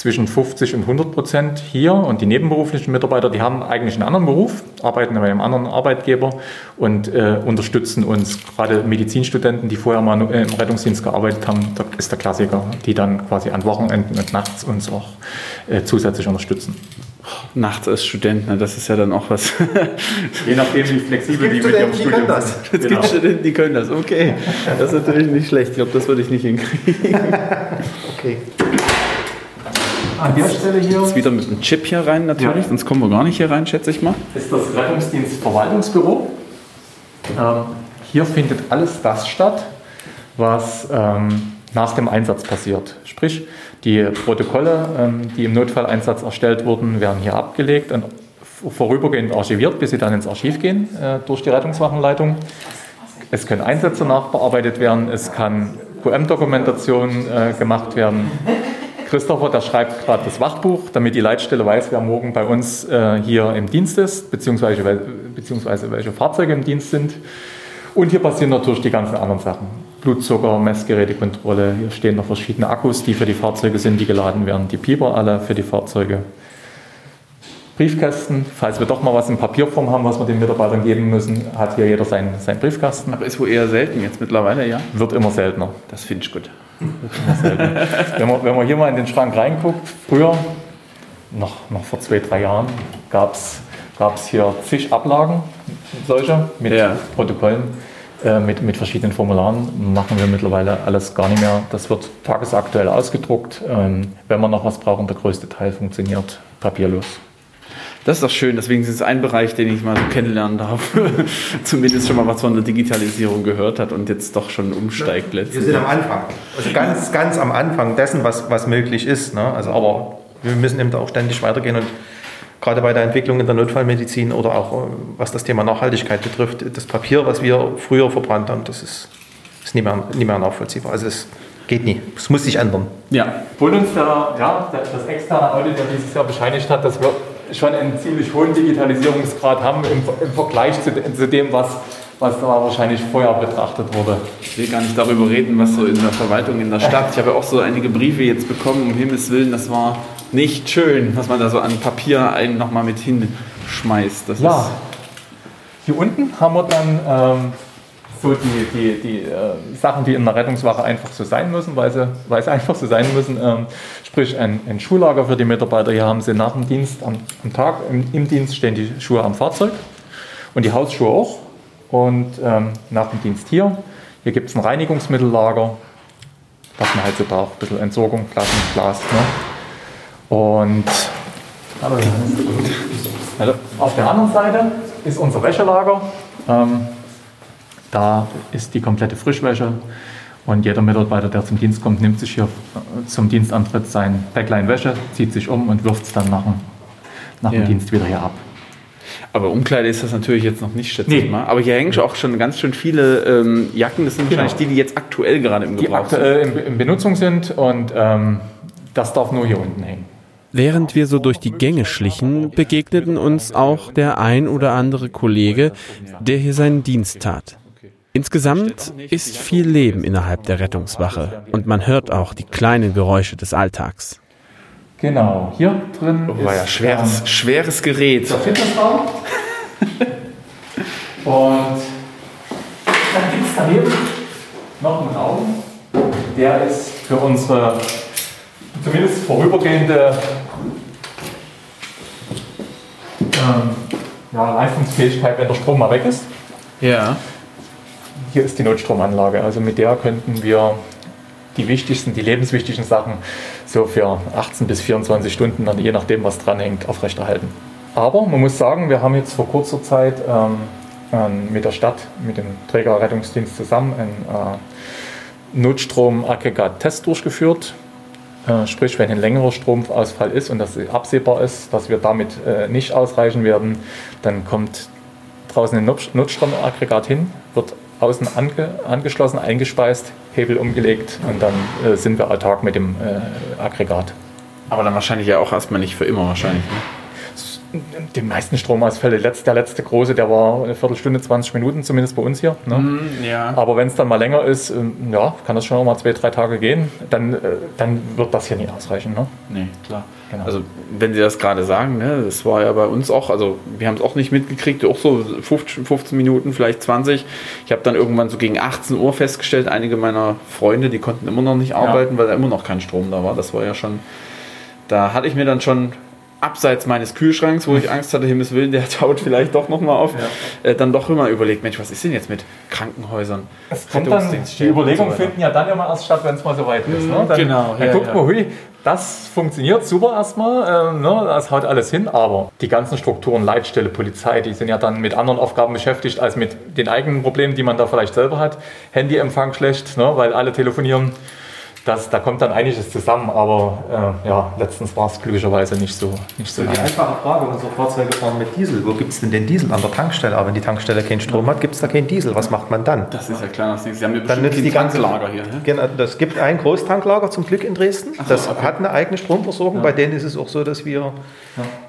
zwischen 50 und 100 Prozent hier. Und die nebenberuflichen Mitarbeiter, die haben eigentlich einen anderen Beruf, arbeiten bei einem anderen Arbeitgeber und äh, unterstützen uns. Gerade Medizinstudenten, die vorher mal im Rettungsdienst gearbeitet haben, da ist der Klassiker, die dann quasi an Wochenenden und nachts uns auch äh, zusätzlich unterstützen.
Nachts als Student, ne, das ist ja dann auch was.
Je nachdem, wie flexibel die mit ihrem Studium sind.
Es gibt Studenten, die können das. Okay, das ist natürlich nicht schlecht. Ich glaube, das würde ich nicht hinkriegen.
Okay.
An der Stelle hier
Jetzt wieder mit einem Chip hier rein natürlich,
Ja.
sonst kommen wir gar nicht hier rein, schätze ich mal.
ist das Rettungsdienstverwaltungsbüro. Ähm, hier findet alles das statt, was ähm, nach dem Einsatz passiert. Sprich, die Protokolle, ähm, die im Notfalleinsatz erstellt wurden, werden hier abgelegt und vorübergehend archiviert, bis sie dann ins Archiv gehen äh, durch die Rettungswachenleitung. Es können Einsätze nachbearbeitet werden, es kann QM-Dokumentation äh, gemacht werden. Christopher, der schreibt gerade das Wachbuch, damit die Leitstelle weiß, wer morgen bei uns äh, hier im Dienst ist, beziehungsweise, beziehungsweise welche Fahrzeuge im Dienst sind. Und hier passieren natürlich die ganzen anderen Sachen. Blutzucker, Messgerätekontrolle, hier stehen noch verschiedene Akkus, die für die Fahrzeuge sind, die geladen werden, die Pieper alle für die Fahrzeuge. Briefkästen, falls wir doch mal was in Papierform haben, was wir den Mitarbeitern geben müssen, hat hier jeder seinen, seinen Briefkasten.
Aber ist wohl eher selten jetzt mittlerweile, ja?
Wird immer seltener.
Das finde ich gut.
Wenn man, wenn man hier mal in den Schrank reinguckt, früher, noch, noch vor zwei, drei Jahren, gab es hier zig Ablagen, solche, mit
Ja.
Protokollen, äh, mit, mit verschiedenen Formularen. Machen wir mittlerweile alles gar nicht mehr. Das wird tagesaktuell ausgedruckt. Ähm, wenn man noch was braucht, und der größte Teil funktioniert papierlos.
Das ist doch schön, deswegen ist es ein Bereich, den ich mal so kennenlernen darf. Zumindest schon mal was von der Digitalisierung gehört hat und jetzt doch schon umsteigt
Wir
letztendlich.
sind am Anfang. Also ganz, ganz am Anfang dessen, was, was möglich ist. Ne? Also, aber wir müssen eben da auch ständig weitergehen und gerade bei der Entwicklung in der Notfallmedizin oder auch äh, was das Thema Nachhaltigkeit betrifft, das Papier, was wir früher verbrannt haben, das ist, ist nicht, mehr, nicht mehr nachvollziehbar. Also es geht nie. Es muss sich ändern.
Ja,
Obwohl uns der, ja, der, das externe Audit ja dieses Jahr bescheinigt hat, dass wir schon einen ziemlich hohen Digitalisierungsgrad haben im, im Vergleich zu, zu dem, was, was da wahrscheinlich vorher betrachtet wurde.
ich will gar nicht darüber reden, was so in der Verwaltung in der Stadt. Ich habe auch so einige Briefe jetzt bekommen, um Himmels Willen, das war nicht schön, was man da so an Papier einen nochmal mit hinschmeißt. Das
Ja.
ist
Hier unten haben wir dann ähm, so die, die, die äh, Sachen, die in der Rettungswache einfach so sein müssen, weil sie, weil sie einfach so sein müssen. Ähm, sprich, ein, ein Schuhlager für die Mitarbeiter. Hier haben sie nach dem Dienst, am, am Tag im, im Dienst stehen die Schuhe am Fahrzeug und die Hausschuhe auch. Und ähm, nach dem Dienst hier. Hier gibt es ein Reinigungsmittellager, was man halt so braucht. Ein bisschen Entsorgung, Flaschen, Glas. Ne? Und
Hallo.
auf der anderen Seite ist unser Wäschelager. Ähm, da ist die komplette Frischwäsche Und jeder Mitarbeiter, der zum Dienst kommt, nimmt sich hier äh, zum Dienstantritt sein Päcklein Wäsche, zieht sich um und wirft es dann nach, dem, nach
Ja.
dem Dienst wieder hier ab.
Aber Umkleide ist das natürlich jetzt noch nicht, schätze ich
Nee.
mal. Aber hier hängen schon auch schon ganz schön viele ähm, Jacken. Das sind
Genau.
wahrscheinlich die, die jetzt aktuell gerade im
Die
Gebrauch sind.
aktuell in, in Benutzung sind und ähm, das darf nur hier unten hängen.
Während wir so durch die Gänge schlichen, begegneten uns auch der ein oder andere Kollege, der hier seinen Dienst tat. Insgesamt ist viel Leben innerhalb der Rettungswache und man hört auch die kleinen Geräusche des Alltags.
Genau, hier drin
Oh, war ja
ist
schweres,
ähm,
schweres Gerät.
der Fitnessraum. und dann gibt es daneben noch einen Raum, der ist für unsere zumindest vorübergehende ähm, ja, Leistungsfähigkeit, wenn der Strom mal weg ist.
Ja.
Hier ist die Notstromanlage. Also mit der könnten wir die wichtigsten, die lebenswichtigen Sachen so für 18 bis 24 Stunden, dann je nachdem, was dranhängt, aufrechterhalten. Aber man muss sagen, wir haben jetzt vor kurzer Zeit ähm, ähm, mit der Stadt, mit dem Trägerrettungsdienst zusammen einen äh, Notstromaggregat-Test durchgeführt. Äh, sprich, wenn ein längerer Stromausfall ist und das absehbar ist, dass wir damit äh, nicht ausreichen werden, dann kommt draußen ein Not- Notstromaggregat hin, wird außen ange, angeschlossen, eingespeist, Hebel umgelegt und dann äh, sind wir autark mit dem äh, Aggregat.
Aber dann wahrscheinlich ja auch erstmal nicht für immer wahrscheinlich. Ne?
Die meisten Stromausfälle, letzt, der letzte große, der war eine Viertelstunde, 20 Minuten, zumindest bei uns hier. Ne?
ja.
Aber wenn es dann mal länger ist, ähm, ja, kann das schon auch mal zwei, drei Tage gehen, dann, äh, dann wird das hier nicht ausreichen. Ne?
Nee, klar.
Genau.
Also, wenn Sie das gerade sagen, ne, das war ja bei uns auch, also wir haben es auch nicht mitgekriegt, auch so 15, 15 Minuten, vielleicht 20. Ich habe dann irgendwann so gegen 18 Uhr festgestellt, einige meiner Freunde, die konnten immer noch nicht arbeiten, weil da immer noch kein Strom da war. Das war ja schon, da hatte ich mir dann schon abseits meines Kühlschranks, wo ich Angst hatte, Himmels Willen, der taut vielleicht doch nochmal auf, äh, dann doch immer überlegt, Mensch, was ist denn jetzt mit Krankenhäusern?
Es kommt dann, die Überlegungen
so
finden ja dann immer erst statt, wenn es mal so weit ist. Ne? Dann,
genau,
dann
ja,
guckt
ja.
man, hui, das funktioniert super erstmal, ähm, ne? das haut alles hin, aber die ganzen Strukturen, Leitstelle, Polizei, die sind ja dann mit anderen Aufgaben beschäftigt, als mit den eigenen Problemen, die man da vielleicht selber hat. Handyempfang schlecht, ne? weil alle telefonieren. Das, da kommt dann einiges zusammen, aber äh, ja, letztens war es glücklicherweise nicht so, nicht so
Die
lange.
einfache Frage, unsere Fahrzeuge fahren mit Diesel. Wo gibt es denn den Diesel? An der Tankstelle. Aber wenn die Tankstelle keinen Strom hat, gibt es da keinen Diesel. Was macht man dann?
Das ist ja klar, das Sie haben ja
Dann
bestimmt
nützt die ganze
Tanklager hier. Ne?
Genau, das gibt ein Großtanklager zum Glück in Dresden.
so,
das
okay.
hat eine eigene Stromversorgung. Bei denen ist es auch so, dass wir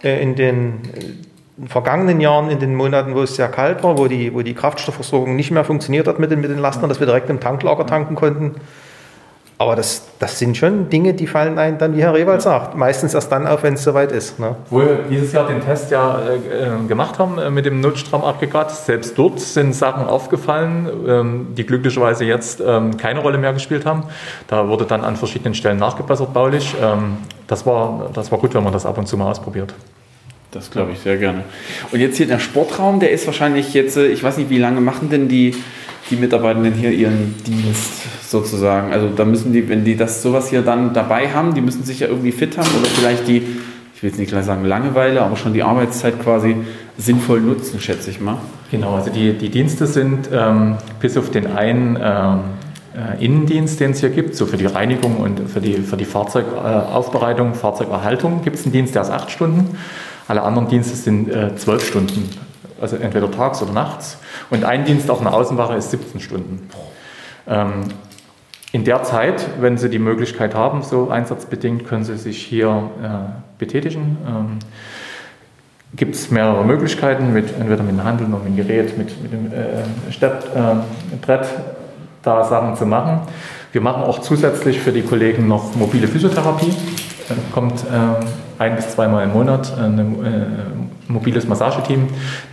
äh, in den äh, vergangenen Jahren, in den Monaten, wo es sehr kalt war, wo die, wo die Kraftstoffversorgung nicht mehr funktioniert hat mit den, mit den Lastern, dass wir direkt im Tanklager tanken konnten. Aber das, das sind schon Dinge, die fallen einem dann, wie Herr Rewald sagt, meistens erst dann auf, wenn es soweit ist. Ne?
Wo wir dieses Jahr den Test ja äh, äh, gemacht haben äh, mit dem Notstromaggregat, selbst dort sind Sachen aufgefallen, ähm, die glücklicherweise jetzt ähm, keine Rolle mehr gespielt haben. Da wurde dann an verschiedenen Stellen nachgebessert baulich. Ähm, das, war, das war gut, wenn man das ab und zu mal ausprobiert.
Das glaube ich sehr gerne. Und jetzt hier der Sportraum, der ist wahrscheinlich jetzt, äh, ich weiß nicht, wie lange machen denn die, die Mitarbeitenden hier ihren Dienst sozusagen? Also da müssen die, wenn die das sowas hier dann dabei haben, die müssen sich ja irgendwie fit haben oder vielleicht die, ich will jetzt nicht gleich sagen Langeweile, aber schon die Arbeitszeit quasi sinnvoll nutzen, schätze ich mal.
Genau, also die, die Dienste sind ähm, bis auf den einen ähm, äh, Innendienst, den es hier gibt, so für die Reinigung und für die, für die Fahrzeugaufbereitung, Fahrzeugerhaltung gibt es einen Dienst, der ist acht Stunden. Alle anderen Dienste sind äh, zwölf Stunden, also entweder tags oder nachts. Und ein Dienst auf einer Außenwache ist 17 Stunden. Ähm, in der Zeit, wenn Sie die Möglichkeit haben, so einsatzbedingt, können Sie sich hier äh, betätigen. Ähm, gibt es mehrere Möglichkeiten, mit, entweder mit dem Handel noch mit dem Gerät, mit, mit dem äh, Stepp, äh, da Sachen zu machen. Wir machen auch zusätzlich für die Kollegen noch mobile Physiotherapie. Äh, kommt äh, ein bis zweimal im Monat ein äh, mobiles Massageteam,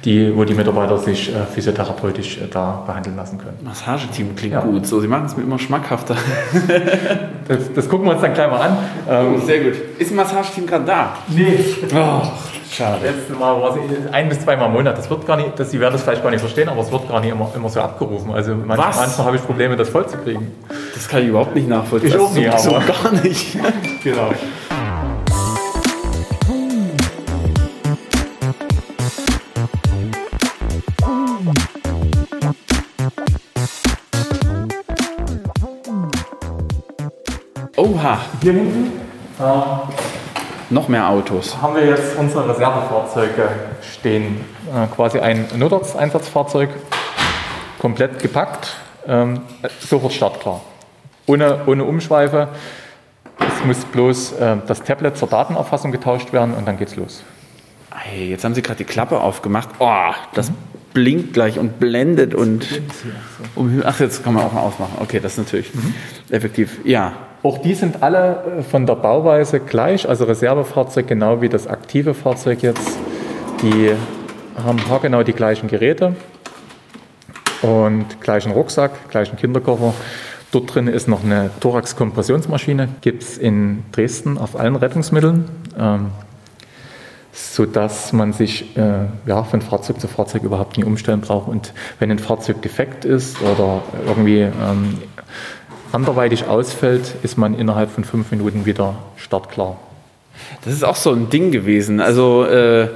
die, wo die Mitarbeiter sich äh, physiotherapeutisch äh, da behandeln lassen können.
Massageteam klingt
Ja.
gut. So, sie machen es mir immer schmackhafter.
Das, das gucken wir uns dann gleich mal an. Ähm,
Sehr gut. Ist ein Massageteam gerade da?
nee,
Oh, schade.
Letztes Mal war es ein bis zweimal im Monat. Das wird gar nicht, das, Sie werden das vielleicht gar nicht verstehen, aber es wird gar nicht immer, immer so abgerufen. Also manch, manchmal habe ich Probleme, das voll zu kriegen.
Das kann ich überhaupt nicht nachvollziehen.
Ich auch nicht,
so, so gar nicht.
Genau.
Oha,
Hier hinten äh,
noch mehr Autos.
haben wir jetzt unsere Reservefahrzeuge stehen. Äh, quasi ein Notarzteinsatzfahrzeug, komplett gepackt, ähm, sofort startklar. Ohne, ohne Umschweife. Es muss bloß äh, das Tablet zur Datenerfassung getauscht werden und dann geht's los.
Hey, jetzt haben Sie gerade die Klappe aufgemacht. Oh, das blinkt gleich und blendet und. Ach, jetzt kann man auch mal ausmachen. Okay, das ist natürlich effektiv. Ja.
Auch die sind alle äh, von der Bauweise gleich, also Reservefahrzeug genau wie das aktive Fahrzeug jetzt. Die haben genau die gleichen Geräte und gleichen Rucksack, gleichen Kinderkoffer. Dort drin ist noch eine Thorax-Kompressionsmaschine, gibt es in Dresden auf allen Rettungsmitteln, ähm, sodass man sich äh, ja, von Fahrzeug zu Fahrzeug überhaupt nie umstellen braucht. Und wenn ein Fahrzeug defekt ist oder irgendwie ähm, anderweitig ausfällt, ist man innerhalb von fünf Minuten wieder startklar.
Das ist auch so ein Ding gewesen. Also, äh,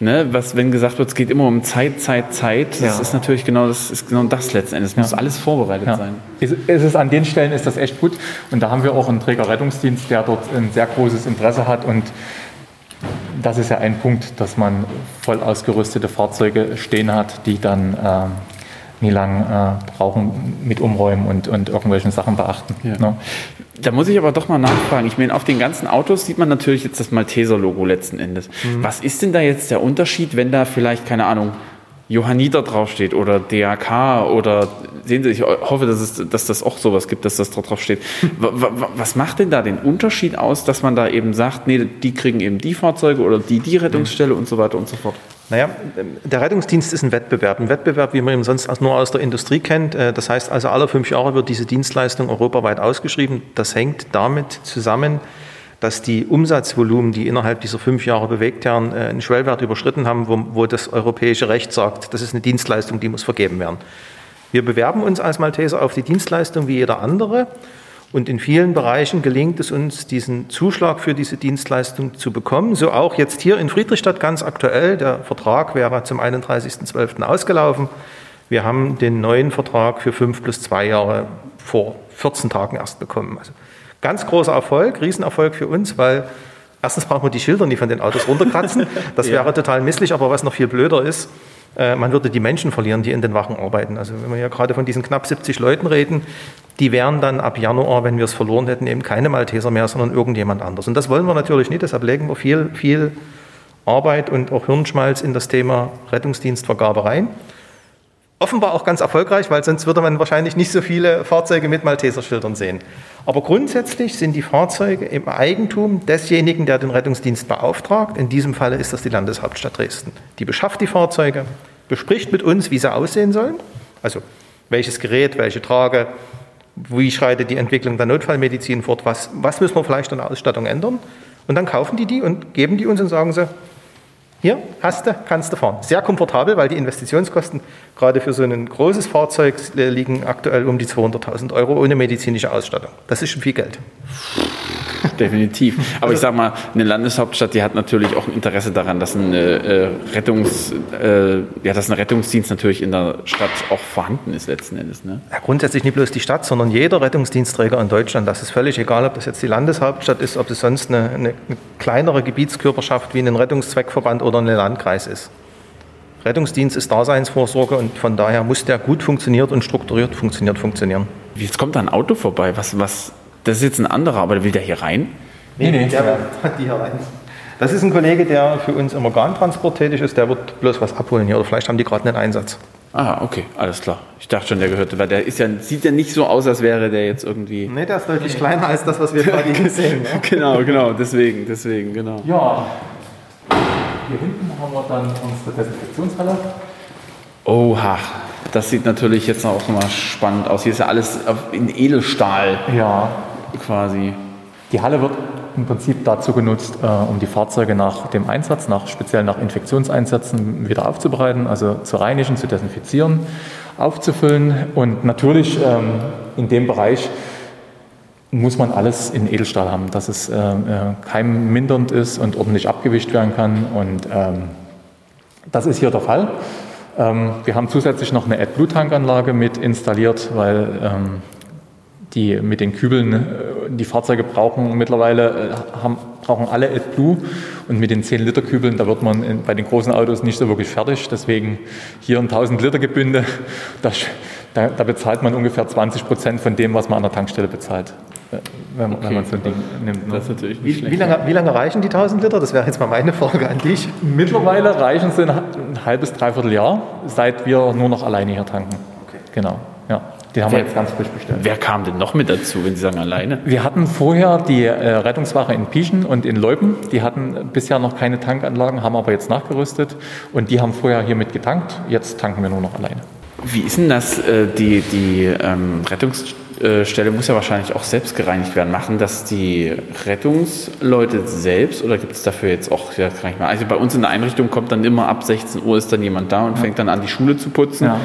ne, was, wenn gesagt wird, es geht immer um Zeit, Zeit, Zeit, das
Ja.
ist natürlich genau das, ist genau das letzten Endes. Es muss
Ja.
alles vorbereitet
Ja.
sein.
Es es ist an den Stellen ist das echt gut. Und da haben wir auch einen Trägerrettungsdienst, der dort ein sehr großes Interesse hat. Und das ist ja ein Punkt, dass man voll ausgerüstete Fahrzeuge stehen hat, die dann ähm, nie lang äh, brauchen mit Umräumen und, und irgendwelchen Sachen beachten.
Ja.
Ne?
Da muss ich aber doch mal nachfragen. Ich meine, auf den ganzen Autos sieht man natürlich jetzt das Malteser-Logo letzten Endes. Was ist denn da jetzt der Unterschied, wenn da vielleicht, keine Ahnung, Johanniter draufsteht oder DAK oder sehen Sie, ich hoffe, dass, es, dass das auch sowas gibt, dass das dort drauf steht. Wa- wa- wa- Was macht denn da den Unterschied aus, dass man da eben sagt, nee, die kriegen eben die Fahrzeuge oder die, die Rettungsstelle und so weiter und so fort?
Naja, der Rettungsdienst ist ein Wettbewerb. Ein Wettbewerb, wie man ihn sonst nur aus der Industrie kennt. Äh, Das heißt also, alle fünf Jahre wird diese Dienstleistung europaweit ausgeschrieben. Das hängt damit zusammen, dass die Umsatzvolumen, die innerhalb dieser fünf Jahre bewegt werden, äh, einen Schwellwert überschritten haben, wo, wo das europäische Recht sagt, das ist eine Dienstleistung, die muss vergeben werden. Wir bewerben uns als Malteser auf die Dienstleistung wie jeder andere. Und in vielen Bereichen gelingt es uns, diesen Zuschlag für diese Dienstleistung zu bekommen. So auch jetzt hier in Friedrichstadt ganz aktuell. Der Vertrag wäre zum 31.12. ausgelaufen. Wir haben den neuen Vertrag für fünf plus zwei Jahre vor 14 Tagen erst bekommen. Also ganz großer Erfolg, Riesenerfolg für uns, weil erstens brauchen wir die Schilder nicht von den Autos runterkratzen. Das wäre total misslich, aber was noch viel blöder ist, äh, man würde die Menschen verlieren, die in den Wachen arbeiten. Also wenn wir ja gerade von diesen knapp 70 Leuten reden, die wären dann ab Januar, wenn wir es verloren hätten, eben keine Malteser mehr, sondern irgendjemand anders. Und das wollen wir natürlich nicht, deshalb legen wir viel, viel Arbeit und auch Hirnschmalz in das Thema Rettungsdienstvergabe rein. Offenbar auch ganz erfolgreich, weil sonst würde man wahrscheinlich nicht so viele Fahrzeuge mit Malteserschildern sehen. Aber grundsätzlich sind die Fahrzeuge im Eigentum desjenigen, der den Rettungsdienst beauftragt. In diesem Falle ist das die Landeshauptstadt Dresden. Die beschafft die Fahrzeuge, bespricht mit uns, wie sie aussehen sollen. Also welches Gerät, welche Trage, wie schreitet die Entwicklung der Notfallmedizin fort, was, was müssen wir vielleicht an der Ausstattung ändern. Und dann kaufen die die und geben die uns und sagen sie, hier, hast du, kannst du fahren. Sehr komfortabel, weil die Investitionskosten gerade für so ein großes Fahrzeug äh, liegen aktuell um die 200.000 Euro ohne medizinische Ausstattung. Das ist schon viel Geld.
Definitiv. Aber ich sag mal, eine Landeshauptstadt, die hat natürlich auch ein Interesse daran, dass ein, äh, Rettungs, äh, ja, dass ein Rettungsdienst natürlich in der Stadt auch vorhanden ist letzten Endes. Ne?
Ja, grundsätzlich nicht bloß die Stadt, sondern jeder Rettungsdienstträger in Deutschland. Das ist völlig egal, ob das jetzt die Landeshauptstadt ist, ob es sonst eine, eine kleinere Gebietskörperschaft wie ein Rettungszweckverband oder ein Landkreis ist. Rettungsdienst ist Daseinsvorsorge und von daher muss der gut funktioniert und strukturiert funktioniert funktionieren.
Jetzt kommt da ein Auto vorbei. Was, was, das ist jetzt ein anderer, aber will der hier rein?
Nee, nee.
Der hat die hier rein. Das ist ein Kollege, der für uns im Organtransport tätig ist. Der wird bloß was abholen hier oder vielleicht haben die gerade einen Einsatz.
Ah, okay, alles klar. Ich dachte schon, der gehörte, weil der ist ja, sieht ja nicht so aus, als wäre der jetzt irgendwie.
Nee, der ist deutlich kleiner als das, was wir gerade hier sehen. Ne?
Genau, genau, deswegen, deswegen, genau.
Ja, hier hinten haben wir dann unsere Desinfektionshalle.
Oha, das sieht natürlich jetzt auch nochmal spannend aus. Hier ist ja alles in Edelstahl
Ja,
quasi.
Die Halle wird im Prinzip dazu genutzt, äh, um die Fahrzeuge nach dem Einsatz, nach, speziell nach Infektionseinsätzen wieder aufzubereiten, also zu reinigen, zu desinfizieren, aufzufüllen. Und natürlich ähm, in dem Bereich muss man alles in Edelstahl haben, dass es äh, äh, keimmindernd ist und ordentlich abgewischt werden kann. Und ähm, das ist hier der Fall. Ähm, wir haben zusätzlich noch eine AdBlue-Tankanlage mit installiert, weil ähm, die mit den Kübeln, äh, die Fahrzeuge brauchen mittlerweile, äh, haben, brauchen alle AdBlue und mit den 10 Liter Kübeln, da wird man in, bei den großen Autos nicht so wirklich fertig. Deswegen hier ein 1000 Liter Gebinde, da, da, da bezahlt man ungefähr 20 Prozent von dem, was man an der Tankstelle bezahlt. Wenn, okay. wenn man so ein Ding nimmt. Ne?
Das ist natürlich nicht
Wie,
schlecht.
wie, lange, wie lange reichen die 1000 Liter? Das wäre jetzt mal meine Frage an dich.
Mittlerweile reichen sie ein, ein halbes, dreiviertel Jahr, seit wir nur noch alleine hier tanken. Genau, ja. Die haben wir jetzt ganz frisch bestellt.
Wer kam denn noch mit dazu, wenn Sie sagen alleine?
Wir hatten vorher die äh, Rettungswache in Pieschen und in Leupen. Die hatten bisher noch keine Tankanlagen, haben aber jetzt nachgerüstet und die haben vorher hier mit getankt. Jetzt tanken wir nur noch alleine.
Wie ist denn das? äh, Die, die ähm, Rettungsstelle muss ja wahrscheinlich auch selbst gereinigt werden. Machen das die Rettungsleute selbst oder gibt es dafür jetzt auch, ja, kann ich mal, also bei uns in der Einrichtung kommt dann immer ab 16 Uhr ist dann jemand da und fängt dann an, die Schule zu putzen.
Ja.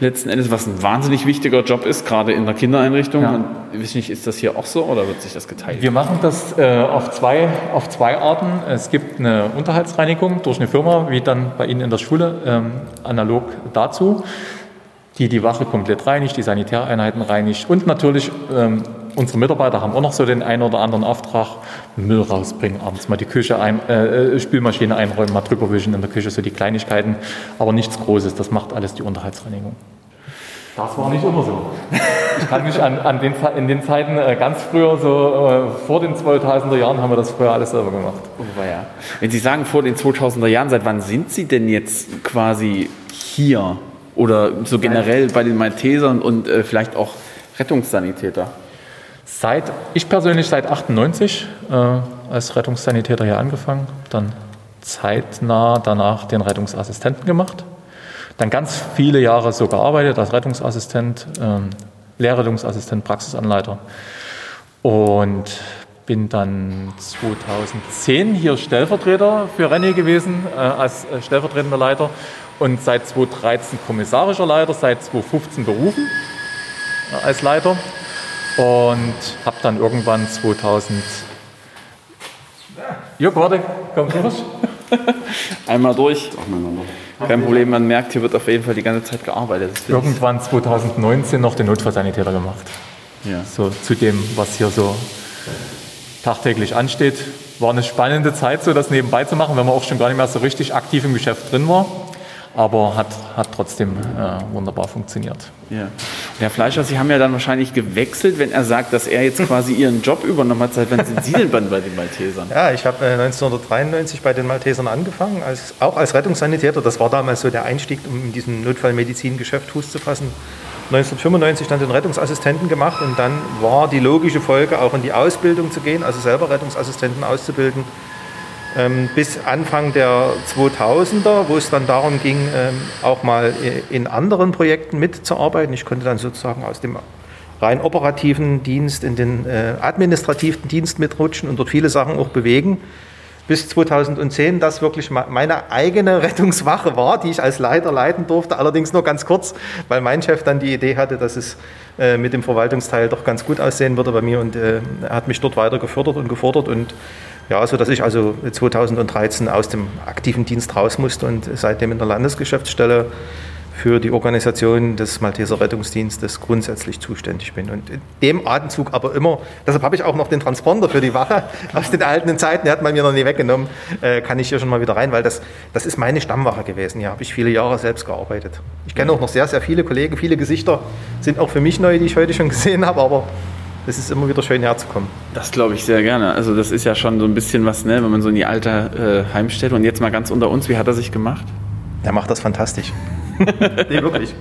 Letzten Endes, was ein wahnsinnig wichtiger Job ist, gerade in der Kindereinrichtung.
Ja.
Und ich weiß nicht, ist das hier auch so oder wird sich das geteilt?
Wir machen das äh, auf, zwei, auf zwei Arten. Es gibt eine Unterhaltsreinigung durch eine Firma, wie dann bei Ihnen in der Schule, ähm, analog dazu, die die Wache komplett reinigt, die Sanitäreinheiten reinigt und natürlich ähm, unsere Mitarbeiter haben auch noch so den einen oder anderen Auftrag, Müll rausbringen, abends mal die Küche ein, äh, äh, Spülmaschine einräumen, mal drüber wischen in der Küche, so die Kleinigkeiten, aber nichts Großes, das macht alles die Unterhaltsreinigung. Das war nicht immer so. Ich kann mich an, an den, in den Zeiten äh, ganz früher, so äh, vor den 2000er Jahren, haben wir das früher alles selber gemacht.
Oh, ja. Wenn Sie sagen vor den 2000er Jahren, seit wann sind Sie denn jetzt quasi hier? Oder so generell bei den Maltesern und äh, vielleicht auch Rettungssanitäter?
Seit, ich persönlich seit 98 äh, als Rettungssanitäter hier angefangen, dann zeitnah danach den Rettungsassistenten gemacht, dann ganz viele Jahre so gearbeitet als Rettungsassistent, ähm, Lehrrettungsassistent, Praxisanleiter. Und bin dann 2010 hier Stellvertreter für René gewesen, äh, als äh, stellvertretender Leiter und seit 2013 kommissarischer Leiter, seit 2015 berufen äh, als Leiter und habe dann irgendwann 2000. Jörg, warte, komm durch.
Einmal durch. Kein Problem, man merkt, hier wird auf jeden Fall die ganze Zeit gearbeitet.
Irgendwann 2019 noch den Notfallsanitäter gemacht.
Ja.
So zu dem, was hier so tagtäglich ansteht. War eine spannende Zeit, so das nebenbei zu machen, wenn man auch schon gar nicht mehr so richtig aktiv im Geschäft drin war. Aber hat, hat trotzdem äh, wunderbar funktioniert.
Ja. Und Herr Fleischer, Sie haben ja dann wahrscheinlich gewechselt, wenn er sagt, dass er jetzt quasi Ihren Job übernommen hat. Seit wann sind Sie denn bei den Maltesern?
Ja, ich habe äh, 1993 bei den Maltesern angefangen, als, auch als Rettungssanitäter. Das war damals so der Einstieg, um in diesem Notfallmedizin-Geschäft Fuß zu fassen. 1995 dann den Rettungsassistenten gemacht und dann war die logische Folge, auch in die Ausbildung zu gehen, also selber Rettungsassistenten auszubilden. Ähm, bis Anfang der 2000er, wo es dann darum ging, ähm, auch mal i- in anderen Projekten mitzuarbeiten. Ich konnte dann sozusagen aus dem rein operativen Dienst in den äh, administrativen Dienst mitrutschen und dort viele Sachen auch bewegen. Bis 2010 das wirklich meine eigene Rettungswache war, die ich als Leiter leiten durfte, allerdings nur ganz kurz, weil mein Chef dann die Idee hatte, dass es äh, mit dem Verwaltungsteil doch ganz gut aussehen würde bei mir und äh, er hat mich dort weiter gefördert und gefordert und ja, so dass ich also 2013 aus dem aktiven Dienst raus musste und seitdem in der Landesgeschäftsstelle für die Organisation des Malteser Rettungsdienstes grundsätzlich zuständig bin. Und in dem Atemzug aber immer, deshalb habe ich auch noch den Transponder für die Wache aus den alten Zeiten, der hat man mir noch nie weggenommen, äh, kann ich hier schon mal wieder rein, weil das, das ist meine Stammwache gewesen. Hier habe ich viele Jahre selbst gearbeitet. Ich kenne auch noch sehr, sehr viele Kollegen, viele Gesichter sind auch für mich neu, die ich heute schon gesehen habe, aber es ist immer wieder schön herzukommen.
Das glaube ich sehr gerne. Also das ist ja schon so ein bisschen was, ne, wenn man so in die alte äh, Heimstätte und jetzt mal ganz unter uns, wie hat er sich gemacht?
Er macht das fantastisch. nee, wirklich.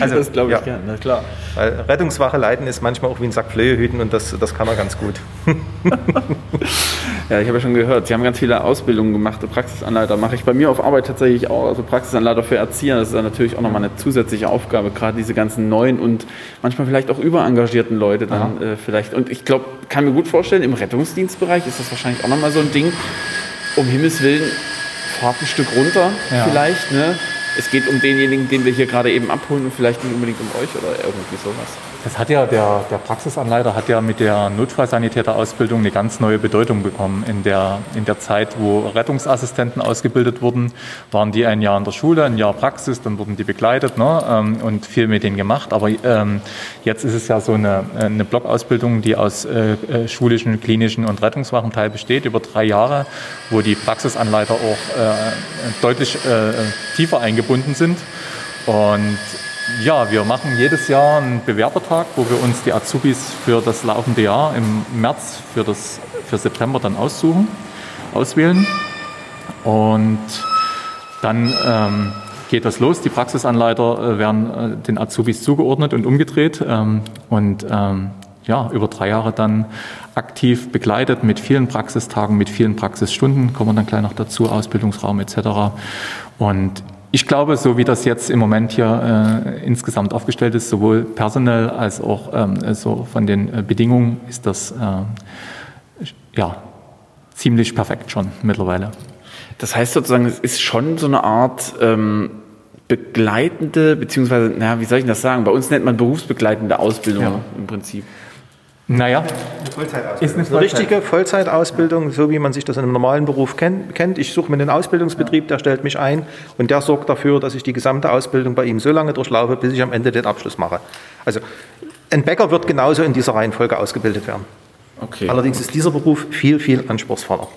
Also,
das glaube ich
ja.
gerne, na klar.
Weil Rettungswache leiten ist manchmal auch wie ein Sack Flöhe hüten und das, das kann er ganz gut.
Ja, ich habe ja schon gehört, Sie haben ganz viele Ausbildungen gemacht. Praxisanleiter mache ich bei mir auf Arbeit tatsächlich auch. Also Praxisanleiter für Erzieher, das ist dann natürlich auch nochmal eine zusätzliche Aufgabe, gerade diese ganzen neuen und manchmal vielleicht auch überengagierten Leute dann äh, vielleicht. Und ich glaube, kann mir gut vorstellen, im Rettungsdienstbereich ist das wahrscheinlich auch nochmal so ein Ding. Um Himmels Willen, fahrt ein Stück runter
Ja.
vielleicht. Ne? Es geht um denjenigen, den wir hier gerade eben abholen und vielleicht nicht unbedingt um euch oder irgendwie sowas.
Das hat ja der, der Praxisanleiter hat ja mit der Notfallsanitäterausbildung eine ganz neue Bedeutung bekommen. In der, in der Zeit, wo Rettungsassistenten ausgebildet wurden, waren die ein Jahr in der Schule, ein Jahr Praxis, dann wurden die begleitet ne, ähm, und viel mit denen gemacht. Aber ähm, jetzt ist es ja so eine, eine Blockausbildung, die aus äh, äh schulischen, klinischen und Rettungswachenteil besteht, über drei Jahre, wo die Praxisanleiter auch äh, deutlich äh, tiefer eingebunden sind. Und ja, wir machen jedes Jahr einen Bewerbertag, wo wir uns die Azubis für das laufende Jahr im März für, das, für September dann aussuchen, auswählen. Und dann ähm, geht das los. Die Praxisanleiter äh, werden äh, den Azubis zugeordnet und umgedreht ähm, und ähm, ja, über drei Jahre dann aktiv begleitet mit vielen Praxistagen, mit vielen Praxisstunden, kommen wir dann gleich noch dazu, Ausbildungsraum etc. Und ich glaube, so wie das jetzt im Moment hier äh, insgesamt aufgestellt ist, sowohl personell als auch ähm, so von den äh, Bedingungen, ist das äh, ja ziemlich perfekt schon mittlerweile.
Das heißt sozusagen, es ist schon so eine Art ähm, begleitende, beziehungsweise, naja, wie soll ich das sagen? Bei uns nennt man berufsbegleitende Ausbildung ja. im Prinzip.
Naja, eine Vollzeitausbildung. Ist eine, Vollzeit. eine richtige Vollzeitausbildung, so wie man sich das in einem normalen Beruf kennt. Ich suche mir einen Ausbildungsbetrieb, der stellt mich ein und der sorgt dafür, dass ich die gesamte Ausbildung bei ihm so lange durchlaufe, bis ich am Ende den Abschluss mache. Also ein Bäcker wird genauso in dieser Reihenfolge ausgebildet werden. Okay. Allerdings ist dieser Beruf viel, viel anspruchsvoller.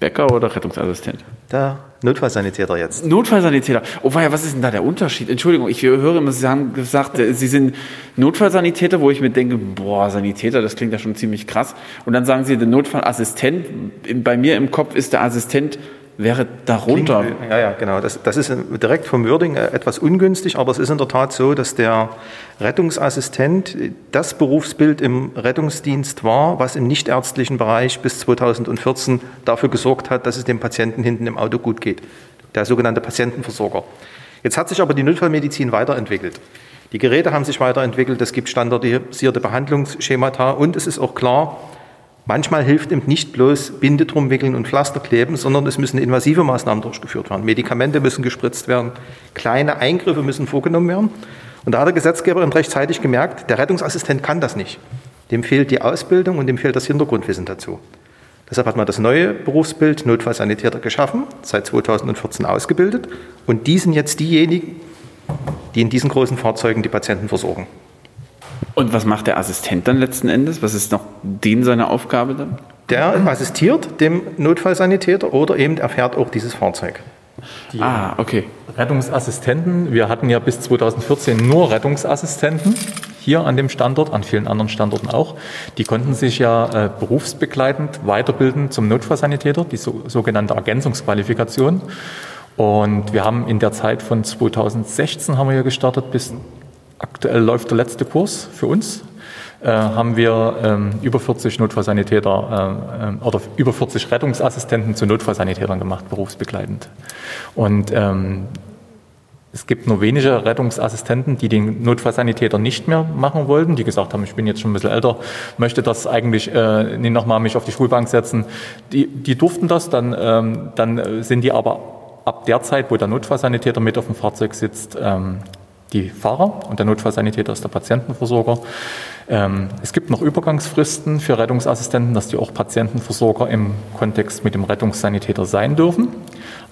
Bäcker oder Rettungsassistent?
Der Notfallsanitäter jetzt.
Notfallsanitäter. Oh, weia, was ist denn da der Unterschied? Entschuldigung, ich höre immer, Sie haben gesagt, äh, Sie sind Notfallsanitäter, wo ich mir denke, boah, Sanitäter, das klingt ja schon ziemlich krass. Und dann sagen Sie, der Notfallassistent. Bei mir im Kopf ist der Assistent wäre darunter. Klingt,
ja, ja, genau. Das, das ist direkt vom Wording äh, etwas ungünstig, aber es ist in der Tat so, dass der Rettungsassistent das Berufsbild im Rettungsdienst war, was im nichtärztlichen Bereich bis 2014 dafür gesorgt hat, dass es dem Patienten hinten im Auto gut geht. Der sogenannte Patientenversorger. Jetzt hat sich aber die Notfallmedizin weiterentwickelt. Die Geräte haben sich weiterentwickelt, es gibt standardisierte Behandlungsschemata und es ist auch klar, Manchmal hilft eben nicht bloß Binde drum wickeln und Pflaster kleben, sondern es müssen invasive Maßnahmen durchgeführt werden. Medikamente müssen gespritzt werden, kleine Eingriffe müssen vorgenommen werden. Und da hat der Gesetzgeber eben rechtzeitig gemerkt, der Rettungsassistent kann das nicht. Dem fehlt die Ausbildung und dem fehlt das Hintergrundwissen dazu. Deshalb hat man das neue Berufsbild Notfallsanitäter geschaffen, seit 2014 ausgebildet. Und die sind jetzt diejenigen, die in diesen großen Fahrzeugen die Patienten versorgen.
Und was macht der Assistent dann letzten Endes? Was ist noch den seine Aufgabe dann?
Der assistiert dem Notfallsanitäter oder eben erfährt auch dieses Fahrzeug.
Die ah, okay. Rettungsassistenten, wir hatten ja bis 2014 nur Rettungsassistenten hier an dem Standort, an vielen anderen Standorten auch. Die konnten sich ja äh, berufsbegleitend weiterbilden zum Notfallsanitäter, die so, sogenannte Ergänzungsqualifikation. Und wir haben in der Zeit von 2016 haben wir ja gestartet bis Aktuell läuft der letzte Kurs für uns. Äh, haben wir ähm, über 40 Notfallsanitäter äh, äh, oder über 40 Rettungsassistenten zu Notfallsanitätern gemacht, berufsbegleitend. Und ähm, es gibt nur wenige Rettungsassistenten, die den Notfallsanitäter nicht mehr machen wollten, die gesagt haben, ich bin jetzt schon ein bisschen älter, möchte das eigentlich äh, nicht nochmal mich auf die Schulbank setzen. Die, die durften das, dann, ähm, dann sind die aber ab der Zeit, wo der Notfallsanitäter mit auf dem Fahrzeug sitzt, ähm, die Fahrer und der Notfallsanitäter ist der Patientenversorger. Ähm, es gibt noch Übergangsfristen für Rettungsassistenten, dass die auch Patientenversorger im Kontext mit dem Rettungssanitäter sein dürfen,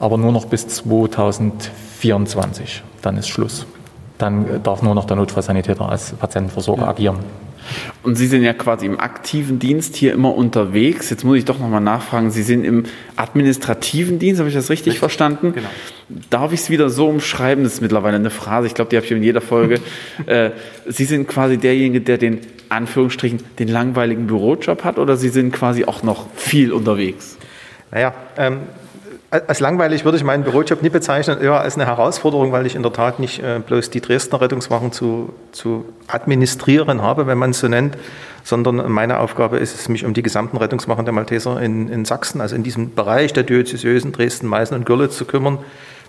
aber nur noch bis 2024. Dann ist Schluss. Dann darf nur noch der Notfallsanitäter als Patientenversorger ja. agieren.
Und Sie sind ja quasi im aktiven Dienst hier immer unterwegs. Jetzt muss ich doch nochmal nachfragen. Sie sind im administrativen Dienst, habe ich das richtig, richtig. verstanden? Genau. Darf ich es wieder so umschreiben? Das ist mittlerweile eine Phrase, ich glaube, die habe ich in jeder Folge. äh, Sie sind quasi derjenige, der den Anführungsstrichen den langweiligen Bürojob hat oder Sie sind quasi auch noch viel unterwegs?
Naja, ähm, als langweilig würde ich meinen Bürojob nie bezeichnen, eher als eine Herausforderung, weil ich in der Tat nicht äh, bloß die Dresdner Rettungswachen zu, zu administrieren habe, wenn man es so nennt, sondern meine Aufgabe ist es, mich um die gesamten Rettungswachen der Malteser in, in Sachsen, also in diesem Bereich der Diözesösen Dresden, Meißen und Görlitz zu kümmern.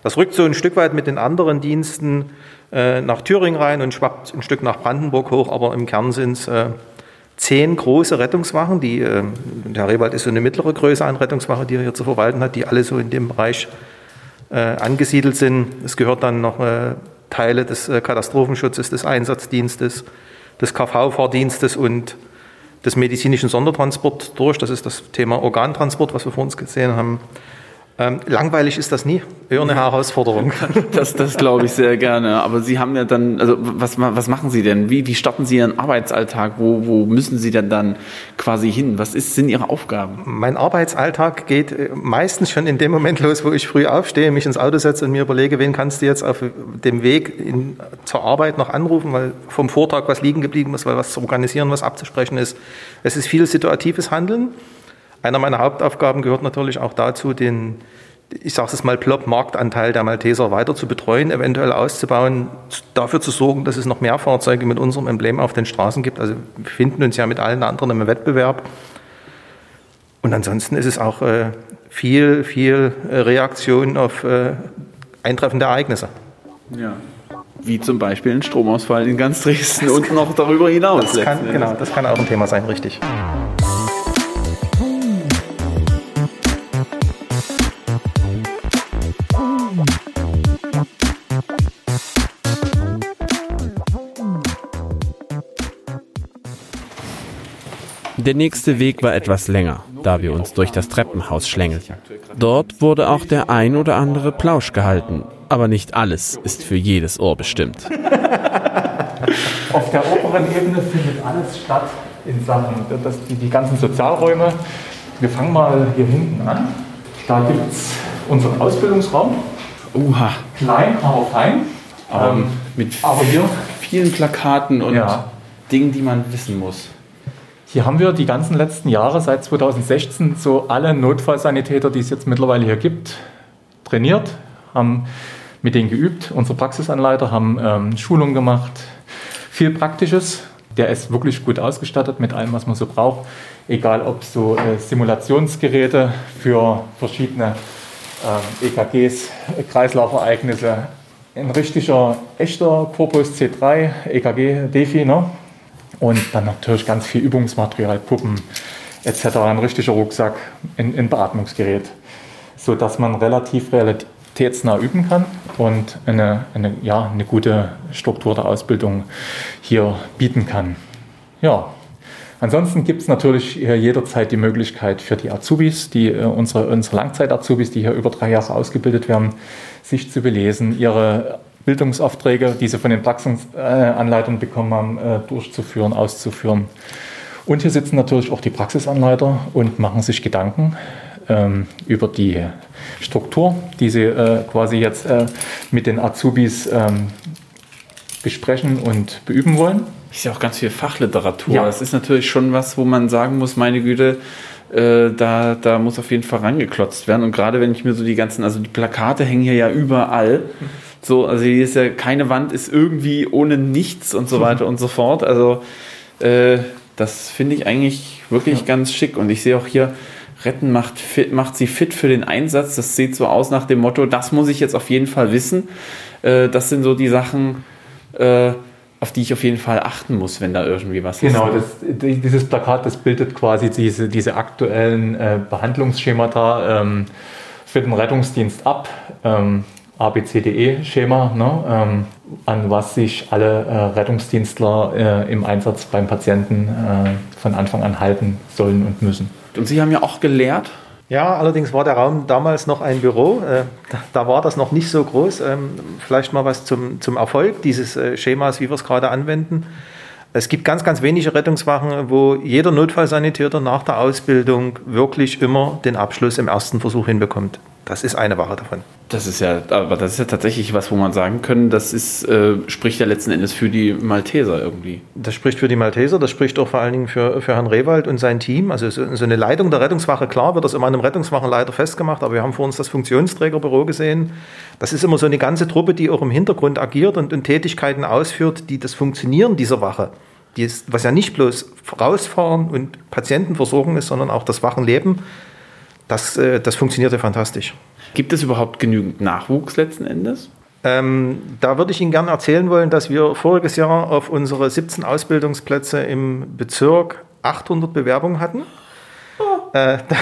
Das rückt so ein Stück weit mit den anderen Diensten äh, nach Thüringen rein und schwappt ein Stück nach Brandenburg hoch, aber im Kern sind es äh, zehn große Rettungswachen, die, äh, der Rewald ist so eine mittlere Größe an Rettungswache, die er hier zu verwalten hat, die alle so in dem Bereich äh, angesiedelt sind. Es gehört dann noch äh, Teile des äh, Katastrophenschutzes, des Einsatzdienstes, des KV-Fahrdienstes und des medizinischen Sondertransports durch. Das ist das Thema Organtransport, was wir vor uns gesehen haben. Ähm, langweilig ist das nie. Eher eine Herausforderung.
Das, das glaube ich sehr gerne. Aber Sie haben ja dann, also was, was machen Sie denn? Wie, wie starten Sie Ihren Arbeitsalltag? Wo, wo müssen Sie denn dann quasi hin? Was ist, sind Ihre Aufgaben?
Mein Arbeitsalltag geht äh, meistens schon in dem Moment los, wo ich früh aufstehe, mich ins Auto setze und mir überlege, wen kannst du jetzt auf dem Weg in, zur Arbeit noch anrufen, weil vom Vortag was liegen geblieben ist, weil was zu organisieren, was abzusprechen ist. Es ist viel situatives Handeln. Einer meiner Hauptaufgaben gehört natürlich auch dazu, den, ich sage es mal, Plop-Marktanteil der Malteser weiter zu betreuen, eventuell auszubauen, dafür zu sorgen, dass es noch mehr Fahrzeuge mit unserem Emblem auf den Straßen gibt. Also wir finden uns ja mit allen anderen im Wettbewerb. Und ansonsten ist es auch äh, viel, viel Reaktion auf äh, eintreffende Ereignisse.
Ja. Wie zum Beispiel ein Stromausfall in ganz Dresden das und kann, noch darüber hinaus.
Das kann, genau, das kann auch ein Thema sein, richtig.
Der nächste Weg war etwas länger, da wir uns durch das Treppenhaus schlängelten. Dort wurde auch der ein oder andere Plausch gehalten, aber nicht alles ist für jedes Ohr bestimmt.
Auf der oberen Ebene findet alles statt in Sachen, das, die, die ganzen Sozialräume. Wir fangen mal hier hinten an. Da gibt es unseren Ausbildungsraum.
Uha.
Klein, aber fein.
Ähm, mit aber hier vielen Plakaten und ja. Dingen, die man wissen muss.
Hier haben wir die ganzen letzten Jahre, seit 2016, so alle Notfallsanitäter, die es jetzt mittlerweile hier gibt, trainiert, haben mit denen geübt. Unsere Praxisanleiter haben ähm, Schulungen gemacht, viel Praktisches. Der ist wirklich gut ausgestattet mit allem, was man so braucht. Egal ob so äh, Simulationsgeräte für verschiedene äh, EKGs, Kreislaufereignisse, ein richtiger, echter Corpus C3, EKG, Defi, ne? Und dann natürlich ganz viel Übungsmaterial, Puppen etc., ein richtiger Rucksack, ein, ein Beatmungsgerät, sodass man relativ realitätsnah üben kann und eine, eine, ja, eine gute Struktur der Ausbildung hier bieten kann. Ja, Ansonsten gibt es natürlich jederzeit die Möglichkeit für die Azubis, die, äh, unsere, unsere Langzeit-Azubis, die hier über drei Jahre ausgebildet werden, sich zu belesen, ihre Bildungsaufträge, die sie von den Praxisanleitern bekommen haben, äh, durchzuführen, auszuführen. Und hier sitzen natürlich auch die Praxisanleiter und machen sich Gedanken ähm, über die Struktur, die sie äh, quasi jetzt äh, mit den Azubis ähm, besprechen und beüben wollen.
Ist ja auch ganz viel Fachliteratur. Ja. Das ist natürlich schon was, wo man sagen muss, meine Güte, äh, da, da muss auf jeden Fall rangeklotzt werden. Und gerade wenn ich mir so die ganzen, also die Plakate hängen hier ja überall. Mhm so, also hier ist ja keine Wand ist irgendwie ohne nichts und so weiter und so fort. Also äh, das finde ich eigentlich wirklich ja. ganz schick. Und ich sehe auch hier, Retten macht, fit, macht sie fit für den Einsatz. Das sieht so aus nach dem Motto, das muss ich jetzt auf jeden Fall wissen. Äh, das sind so die Sachen, äh, auf die ich auf jeden Fall achten muss, wenn da irgendwie was
genau, ist. Genau, dieses Plakat, das bildet quasi diese, diese aktuellen äh, Behandlungsschemata ähm, für den Rettungsdienst ab. Ähm, ABCDE-Schema, ne, ähm, an was sich alle äh, Rettungsdienstler äh, im Einsatz beim Patienten äh, von Anfang an halten sollen und müssen.
Und Sie haben ja auch gelehrt?
Ja, allerdings war der Raum damals noch ein Büro. Äh, da, da, war das noch nicht so groß. Ähm, vielleicht mal was zum, zum Erfolg dieses äh, Schemas, wie wir es gerade anwenden. Es gibt ganz, ganz wenige Rettungswachen, wo jeder Notfallsanitäter nach der Ausbildung wirklich immer den Abschluss im ersten Versuch hinbekommt. Das ist eine Wache davon.
Das ist ja, aber das ist ja tatsächlich was, wo man sagen können, das ist, äh, spricht ja letzten Endes für die Malteser irgendwie.
Das spricht für die Malteser, das spricht auch vor allen Dingen für, für Herrn Rewald und sein Team. Also so, so eine Leitung der Rettungswache, klar, wird das immer einem Rettungswachenleiter festgemacht, aber wir haben vor uns das Funktionsträgerbüro gesehen. Das ist immer so eine ganze Truppe, die auch im Hintergrund agiert und, und Tätigkeiten ausführt, die das Funktionieren dieser Wache die ist, was ja nicht bloß rausfahren und Patientenversorgung ist, sondern auch das Wachenleben das, äh, das funktionierte fantastisch.
Gibt es überhaupt genügend Nachwuchs letzten Endes?
Ähm, da würde ich Ihnen gerne erzählen wollen, dass wir voriges Jahr auf unsere 17 Ausbildungsplätze im Bezirk 800 Bewerbungen hatten. Oh. Äh, da,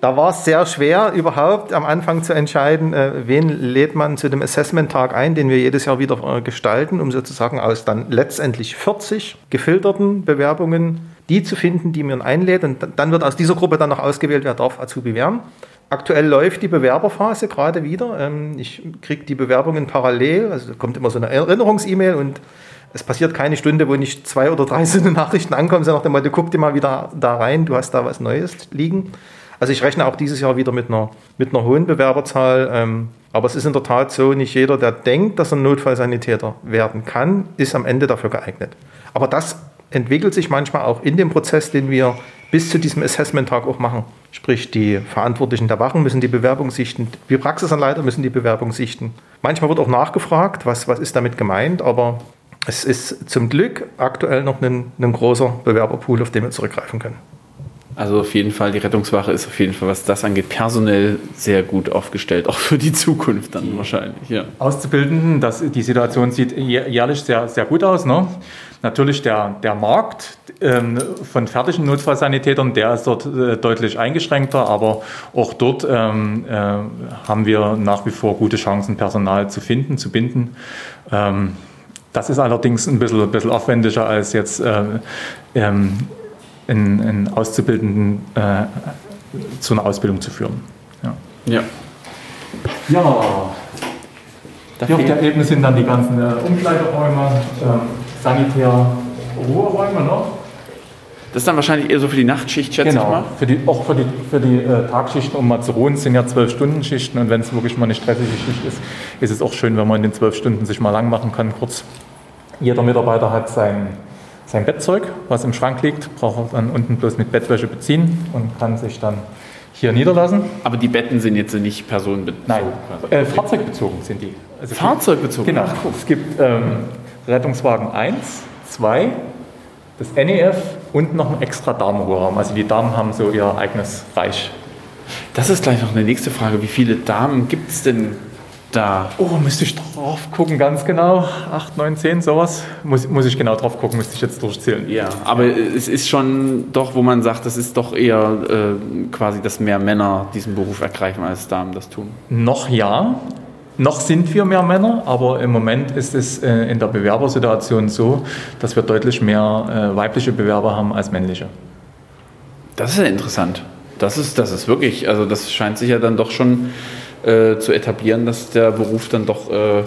Da war es sehr schwer, überhaupt am Anfang zu entscheiden, äh, wen lädt man zu dem Assessment-Tag ein, den wir jedes Jahr wieder äh, gestalten, um sozusagen aus dann letztendlich 40 gefilterten Bewerbungen die zu finden, die man einlädt. Und dann wird aus dieser Gruppe dann noch ausgewählt, wer darf Azubi werden. Aktuell läuft die Bewerberphase gerade wieder. Ähm, ich kriege die Bewerbungen parallel, also kommt immer so eine Erinnerungs-E-Mail und es passiert keine Stunde, wo nicht zwei oder drei so Nachrichten ankommen, sondern nach dem Motto, guck dir mal wieder da rein, du hast da was Neues liegen. Also ich rechne auch dieses Jahr wieder mit einer, mit einer hohen Bewerberzahl. Ähm, aber es ist in der Tat so, nicht jeder, der denkt, dass er Notfallsanitäter werden kann, ist am Ende dafür geeignet. Aber das entwickelt sich manchmal auch in dem Prozess, den wir bis zu diesem Assessment-Tag auch machen. Sprich, die Verantwortlichen der Wachen müssen die Bewerbung sichten, wir Praxisanleiter müssen die Bewerbung sichten. Manchmal wird auch nachgefragt, was, was ist damit gemeint, aber es ist zum Glück aktuell noch ein, ein großer Bewerberpool, auf den wir zurückgreifen können.
Also auf jeden Fall, die Rettungswache ist auf jeden Fall, was das angeht, personell sehr gut aufgestellt, auch für die Zukunft dann wahrscheinlich. Ja.
Auszubildenden, das, die Situation sieht jährlich sehr, sehr gut aus. Ne? Natürlich der, der Markt ähm, von fertigen Notfallsanitätern, der ist dort äh, deutlich eingeschränkter, aber auch dort ähm, äh, haben wir nach wie vor gute Chancen, Personal zu finden, zu binden. Ähm, das ist allerdings ein bisschen, ein bisschen aufwendiger als jetzt äh, ähm, einen, einen Auszubildenden äh, zu einer Ausbildung zu führen. Ja.
Ja.
ja. Hier auf der Ebene sind dann die ganzen äh, Umkleideräume, äh, Sanitär, Ruheräume noch.
Das ist dann wahrscheinlich eher so für die Nachtschicht, schätze
genau.
ich mal.
Für die, auch für die, für die äh, Tagschichten, um mal zu ruhen, sind ja zwölf Stunden Schichten und wenn es wirklich mal eine stressige Schicht ist, ist es auch schön, wenn man in den zwölf Stunden sich mal lang machen kann, kurz. Jeder Mitarbeiter hat sein sein Bettzeug, was im Schrank liegt, braucht er dann unten bloß mit Bettwäsche beziehen und kann sich dann hier niederlassen.
Aber die Betten sind jetzt nicht personenbezogen?
Nein, äh, fahrzeugbezogen sind die.
Also fahrzeugbezogen?
Genau. Es gibt ähm, Rettungswagen 1, 2, das NEF und noch ein extra Damenruheraum. Also die Damen haben so ihr eigenes Reich.
Das ist gleich noch eine nächste Frage. Wie viele Damen gibt es denn da?
Oh, müsste ich drauf gucken, ganz genau. 8, 9, 10, sowas. Muss, muss ich genau drauf gucken, müsste ich jetzt durchzählen.
Ja, aber es ist schon doch, wo man sagt, das ist doch eher äh, quasi, dass mehr Männer diesen Beruf ergreifen, als Damen das tun.
Noch ja. Noch sind wir mehr Männer, aber im Moment ist es äh, in der Bewerbersituation so, dass wir deutlich mehr äh, weibliche Bewerber haben als männliche.
Das ist ja interessant. Das ist, das ist wirklich, also das scheint sich ja dann doch schon äh, zu etablieren, dass der Beruf dann doch äh,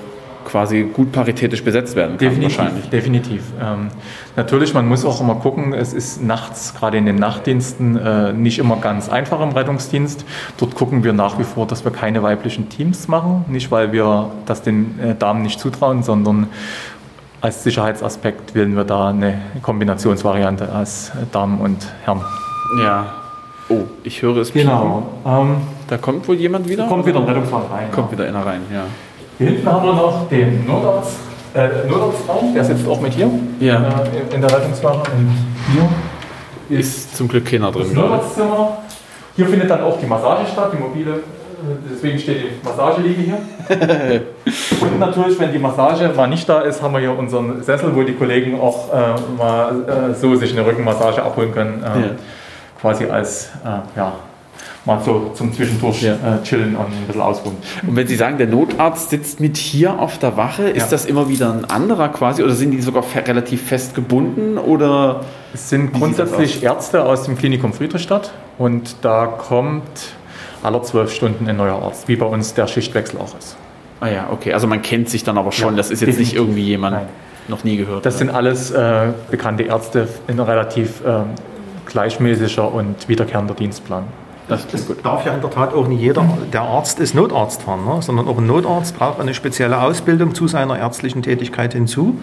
quasi gut paritätisch besetzt werden kann.
Definitiv, wahrscheinlich. definitiv. Ähm, natürlich, man muss auch immer gucken, es ist nachts, gerade in den Nachtdiensten, äh, nicht immer ganz einfach im Rettungsdienst. Dort gucken wir nach wie vor, dass wir keine weiblichen Teams machen. Nicht, weil wir das den äh, Damen nicht zutrauen, sondern als Sicherheitsaspekt wählen wir da eine Kombinationsvariante als Damen und Herren.
Ja, Oh, ich höre es.
Genau.
Ähm, da kommt wohl jemand wieder?
Kommt wieder ein Rettungswagen rein.
Kommt ja. wieder einer rein, ja.
Hier hinten haben wir noch den Notarzt, äh, Notarztraum, der sitzt auch mit hier
ja.
äh, in der Rettungswache. Und
hier ist, zum Glück keiner drin.
Das Notarztzimmer. Hier findet dann auch die Massage statt, die mobile. Äh, deswegen steht die Massageliege hier. und natürlich, wenn die Massage mal nicht da ist, haben wir hier unseren Sessel, wo die Kollegen auch äh, mal äh, so sich eine Rückenmassage abholen können. Ähm, ja quasi als äh, ja, mal so zum Zwischendurch ja. äh, chillen und ein bisschen ausruhen.
Und wenn Sie sagen, der Notarzt sitzt mit hier auf der Wache, ist ja. das immer wieder ein anderer quasi oder sind die sogar fe relativ fest gebunden oder?
Es sind grundsätzlich Ärzte aus dem Klinikum Friedrichstadt und da kommt alle zwölf Stunden ein neuer Arzt, wie bei uns der Schichtwechsel auch ist.
Ah ja, okay. Also man kennt sich dann aber schon. Ja, das ist jetzt definitiv. nicht irgendwie jemand Nein. noch nie gehört.
Das oder? sind alles äh, bekannte Ärzte in relativ ähm, gleichmäßiger und wiederkehrender Dienstplan.
Das, das darf ja in der Tat auch nicht jeder, der Arzt ist Notarzt fahren, ne? sondern auch ein Notarzt braucht eine spezielle Ausbildung zu seiner ärztlichen Tätigkeit hinzu.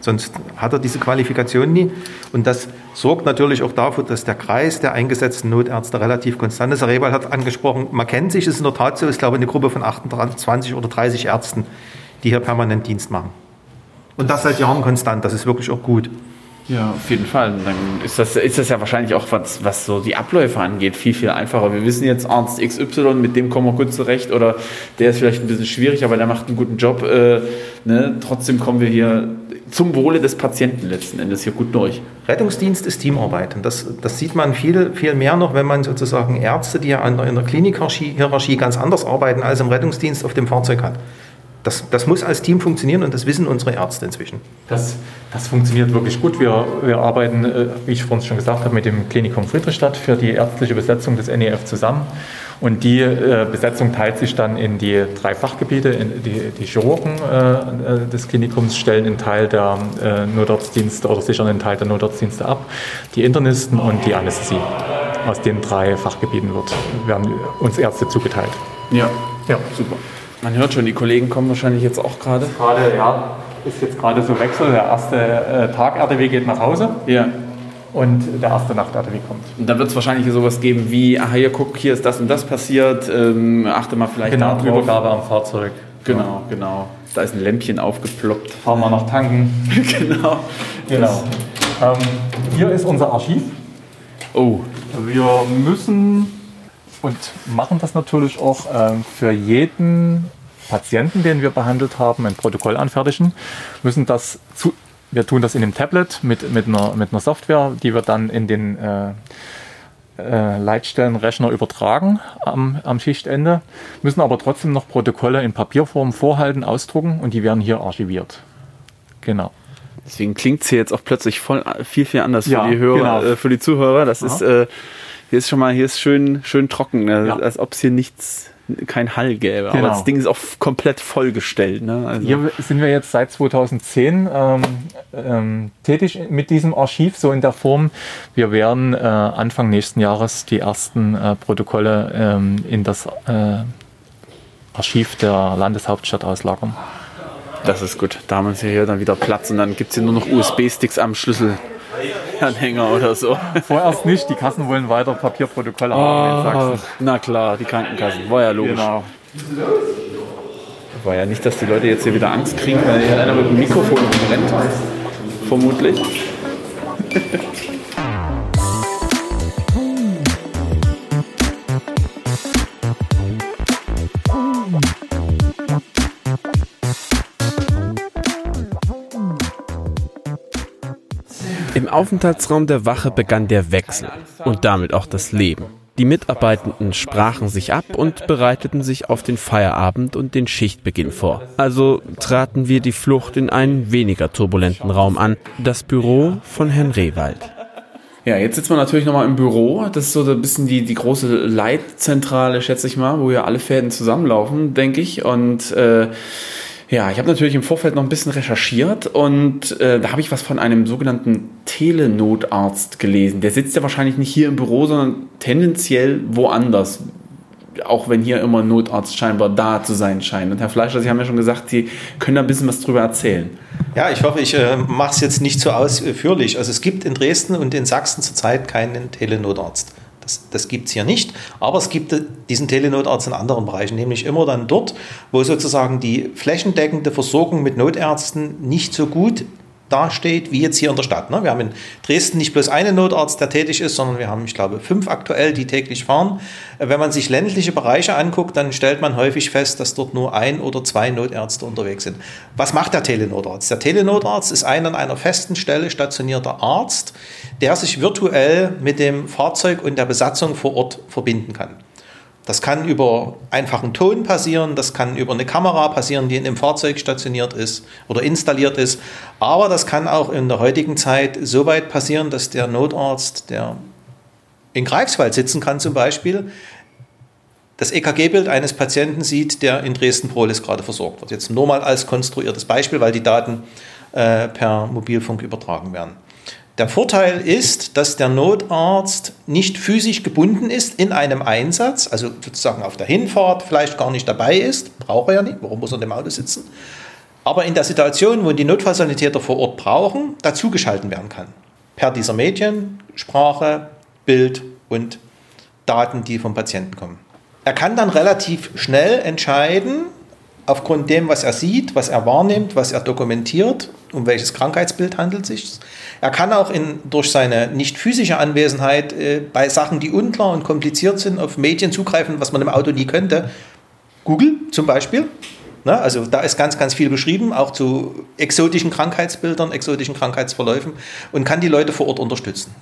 Sonst hat er diese Qualifikation nie. Und das sorgt natürlich auch dafür, dass der Kreis der eingesetzten Notärzte relativ konstant ist. Herr Rebal hat angesprochen, man kennt sich, es ist in der Tat so, ist glaube ich eine Gruppe von 28 oder 30 Ärzten, die hier permanent Dienst machen. Und das seit Jahren konstant, das ist wirklich auch gut.
Ja, auf jeden Fall. Dann ist das, ist das ja wahrscheinlich auch, was, was so die Abläufe angeht, viel, viel einfacher. Wir wissen jetzt, Arzt XY, mit dem kommen wir gut zurecht oder der ist vielleicht ein bisschen schwierig, aber der macht einen guten Job. Äh, ne? Trotzdem kommen wir hier zum Wohle des Patienten letzten Endes hier gut durch.
Rettungsdienst ist Teamarbeit. Und das, das sieht man viel, viel mehr noch, wenn man sozusagen Ärzte, die ja in der, in der Klinikhierarchie ganz anders arbeiten als im Rettungsdienst auf dem Fahrzeug hat. Das, das muss als Team funktionieren und das wissen unsere Ärzte inzwischen.
Das, das funktioniert wirklich gut. Wir, wir arbeiten, äh, wie ich vorhin schon gesagt habe, mit dem Klinikum Friedrichstadt für die ärztliche Besetzung des NEF zusammen. Und die äh, Besetzung teilt sich dann in die drei Fachgebiete. In die, die Chirurgen äh, des Klinikums stellen einen Teil der äh, Notarztdienste oder sichern einen Teil der Notarztdienste ab, die Internisten und die Anästhesie. Aus den drei Fachgebieten wird, werden uns Ärzte zugeteilt.
Ja, ja, super. Man hört schon, die Kollegen kommen wahrscheinlich jetzt auch gerade.
Gerade, ja, ist jetzt gerade so Wechsel. Der erste äh, Tag RTW geht nach Hause.
Ja.
Und der erste Nacht RTW kommt.
Und da wird es wahrscheinlich sowas geben wie, aha, hier guck, hier ist das und das passiert, ähm, achte mal vielleicht
genau,
da drauf.
Übergabe am Fahrzeug.
Genau, genau. Da ist ein Lämpchen aufgeploppt.
Fahren wir noch tanken.
genau.
Genau. Ähm, hier ist unser Archiv.
Oh.
Wir müssen und machen das natürlich auch äh, für jeden Patienten, den wir behandelt haben, ein Protokoll anfertigen, müssen das zu, wir tun das in dem Tablet mit, mit, einer, mit einer Software, die wir dann in den äh, äh, Leitstellenrechner übertragen am, am Schichtende, müssen aber trotzdem noch Protokolle in Papierform vorhalten, ausdrucken und die werden hier archiviert. Genau.
Deswegen klingt es hier jetzt auch plötzlich voll, viel, viel anders
Ja,
für die Hörer,
genau.
äh, für die Zuhörer. Das
Ja.
ist, äh, hier ist schon mal, hier ist schön, schön trocken, ne?
Ja.
als ob es hier nichts, kein Hall gäbe. Aber
Genau.
das Ding ist auch komplett vollgestellt. Ne? Also,
Hier sind wir jetzt seit 2010 ähm, ähm, tätig mit diesem Archiv, so in der Form. Wir werden äh, Anfang nächsten Jahres die ersten äh, Protokolle ähm, in das äh, Archiv der Landeshauptstadt auslagern.
Das ist gut. Da haben wir hier dann wieder Platz und dann gibt es hier nur noch USB-Sticks am Schlüsselanhänger oder so.
Vorerst nicht, die Kassen wollen weiter Papierprotokolle haben in Sachsen.
na klar, die Krankenkassen. War ja logisch.
Genau.
War ja nicht, dass die Leute jetzt hier wieder Angst kriegen, weil hier einer mit dem Mikrofon rumrennt. Vermutlich.
Aufenthaltsraum der Wache begann der Wechsel und damit auch das Leben. Die Mitarbeitenden sprachen sich ab und bereiteten sich auf den Feierabend und den Schichtbeginn vor. Also traten wir die Flucht in einen weniger turbulenten Raum an, das Büro von Herrn Rehwald.
Ja, jetzt sitzen wir natürlich nochmal im Büro. Das ist so ein bisschen die, die große Leitzentrale, schätze ich mal, wo ja alle Fäden zusammenlaufen, denke ich. Und äh, ja, ich habe natürlich im Vorfeld noch ein bisschen recherchiert und äh, da habe ich was von einem sogenannten Telenotarzt gelesen. Der sitzt ja wahrscheinlich nicht hier im Büro, sondern tendenziell woanders. Auch wenn hier immer ein Notarzt scheinbar da zu sein scheint. Und Herr Fleischer, Sie haben ja schon gesagt, Sie können da ein bisschen was drüber erzählen.
Ja, ich hoffe, ich äh, mache es jetzt nicht so ausführlich. Also es gibt in Dresden und in Sachsen zurzeit keinen Telenotarzt. Das, das gibt es hier nicht, aber es gibt diesen Telenotarzt in anderen Bereichen, nämlich immer dann dort, wo sozusagen die flächendeckende Versorgung mit Notärzten nicht so gut dasteht wie jetzt hier in der Stadt. Ne? Wir haben in Dresden nicht bloß einen Notarzt, der tätig ist, sondern wir haben, ich glaube, fünf aktuell, die täglich fahren. Äh, Wenn man sich ländliche Bereiche anguckt, dann stellt man häufig fest, dass dort nur ein oder zwei Notärzte unterwegs sind. Was macht der Telenotarzt? Der Telenotarzt ist ein an einer festen Stelle stationierter Arzt, der sich virtuell mit dem Fahrzeug und der Besatzung vor Ort verbinden kann. Das kann über einfachen Ton passieren, das kann über eine Kamera passieren, die in dem Fahrzeug stationiert ist oder installiert ist. Aber das kann auch in der heutigen Zeit so weit passieren, dass der Notarzt, der in Greifswald sitzen kann zum Beispiel, das EKG-Bild eines Patienten sieht, der in Dresden-Prolis gerade versorgt wird. Jetzt nur mal als konstruiertes Beispiel, weil die Daten äh, per Mobilfunk übertragen werden. Der Vorteil ist, dass der Notarzt nicht physisch gebunden ist in einem Einsatz, also sozusagen auf der Hinfahrt vielleicht gar nicht dabei ist, braucht er ja nicht, warum muss er im Auto sitzen, aber in der Situation, wo die Notfallsanitäter vor Ort brauchen, dazugeschalten werden kann. Per dieser Medien, Sprache, Bild und Daten, die vom Patienten kommen. Er kann dann relativ schnell entscheiden, aufgrund dem, was er sieht, was er wahrnimmt, was er dokumentiert, um welches Krankheitsbild handelt es sich. Er kann auch in, durch seine nicht physische Anwesenheit äh, bei Sachen, die unklar und kompliziert sind, auf Medien zugreifen, was man im Auto nie könnte. Google zum Beispiel. Na, also da ist ganz, ganz viel beschrieben, auch zu exotischen Krankheitsbildern, exotischen Krankheitsverläufen und kann die Leute vor Ort unterstützen.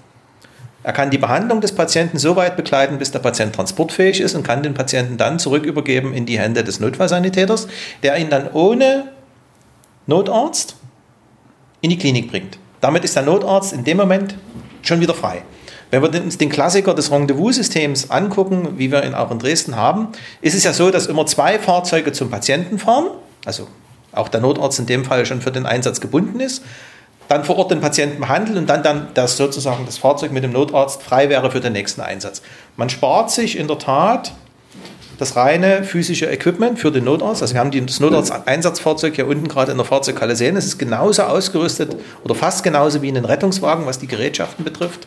Er kann die Behandlung des Patienten so weit begleiten, bis der Patient transportfähig ist und kann den Patienten dann zurück übergeben in die Hände des Notfallsanitäters, der ihn dann ohne Notarzt in die Klinik bringt. Damit ist der Notarzt in dem Moment schon wieder frei. Wenn wir uns den Klassiker des Rendezvous-Systems angucken, wie wir ihn auch in Dresden haben, ist es ja so, dass immer zwei Fahrzeuge zum Patienten fahren, also auch der Notarzt in dem Fall schon für den Einsatz gebunden ist dann vor Ort den Patienten behandelt und dann, dann das sozusagen das Fahrzeug mit dem Notarzt frei wäre für den nächsten Einsatz. Man spart sich in der Tat das reine physische Equipment für den Notarzt. Also wir haben das Notarzt-Einsatzfahrzeug hier unten gerade in der Fahrzeughalle sehen. Es ist genauso ausgerüstet oder fast genauso wie in den Rettungswagen, was die Gerätschaften betrifft.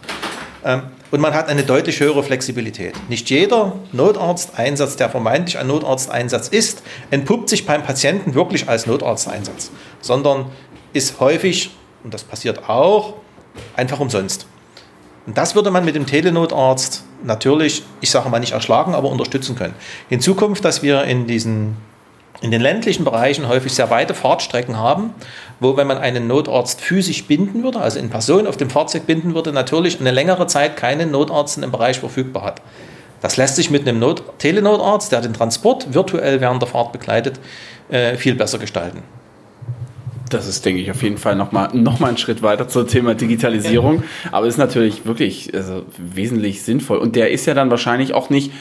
Ähm, und man hat eine deutlich höhere Flexibilität. Nicht jeder Notarzteinsatz, der vermeintlich ein Notarzteinsatz ist, entpuppt sich beim Patienten wirklich als Notarzteinsatz, sondern ist häufig und das passiert auch, einfach umsonst. Und das würde man mit dem Telenotarzt natürlich, ich sage mal nicht erschlagen, aber unterstützen können. In Zukunft, dass wir in diesen in den ländlichen Bereichen häufig sehr weite Fahrtstrecken haben, wo, wenn man einen Notarzt physisch binden würde, also in Person auf dem Fahrzeug binden würde, natürlich eine längere Zeit keinen Notarzt dem Bereich verfügbar hat. Das lässt sich mit einem Not Telenotarzt, der den Transport virtuell während der Fahrt begleitet, äh, viel besser gestalten.
Das ist, denke ich, auf jeden Fall nochmal noch mal ein Schritt weiter zum Thema Digitalisierung. Aber ist natürlich wirklich also, wesentlich sinnvoll. Und der ist ja dann wahrscheinlich auch nicht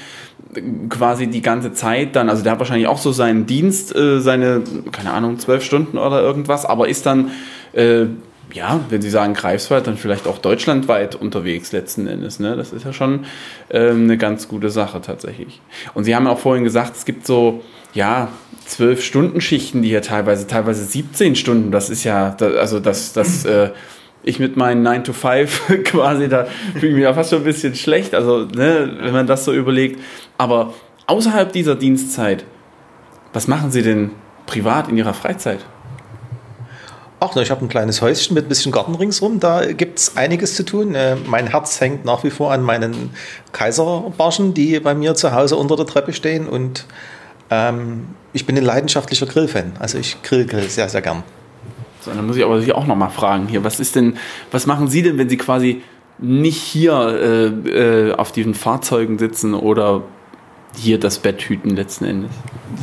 quasi die ganze Zeit dann, also der hat wahrscheinlich auch so seinen Dienst, äh, seine, keine Ahnung, zwölf Stunden oder irgendwas, aber ist dann, äh, ja, wenn Sie sagen Greifswald, dann vielleicht auch deutschlandweit unterwegs letzten Endes. Ne? Das ist ja schon äh, eine ganz gute Sache tatsächlich. Und Sie haben auch vorhin gesagt, es gibt so, ja, zwölf Stunden Schichten, die hier teilweise, teilweise 17 Stunden, das ist ja, also das, das, äh, ich mit meinen 9 to 5 quasi, da fühle ich mich ja fast schon ein bisschen schlecht, also ne, wenn man das so überlegt. Aber außerhalb dieser Dienstzeit, was machen Sie denn privat in Ihrer Freizeit?
Ach, ich habe ein kleines Häuschen mit ein bisschen Garten ringsrum. Da gibt es einiges zu tun. Äh, mein Herz hängt nach wie vor an meinen Kaiserbarschen, die bei mir zu Hause unter der Treppe stehen. Und ähm, ich bin ein leidenschaftlicher Grillfan. Also ich grill, grill sehr, sehr gern.
So, dann muss ich aber Sie auch noch mal fragen hier, was ist denn, was machen Sie denn, wenn Sie quasi nicht hier äh, äh, auf diesen Fahrzeugen sitzen oder hier das Bett hüten letzten Endes?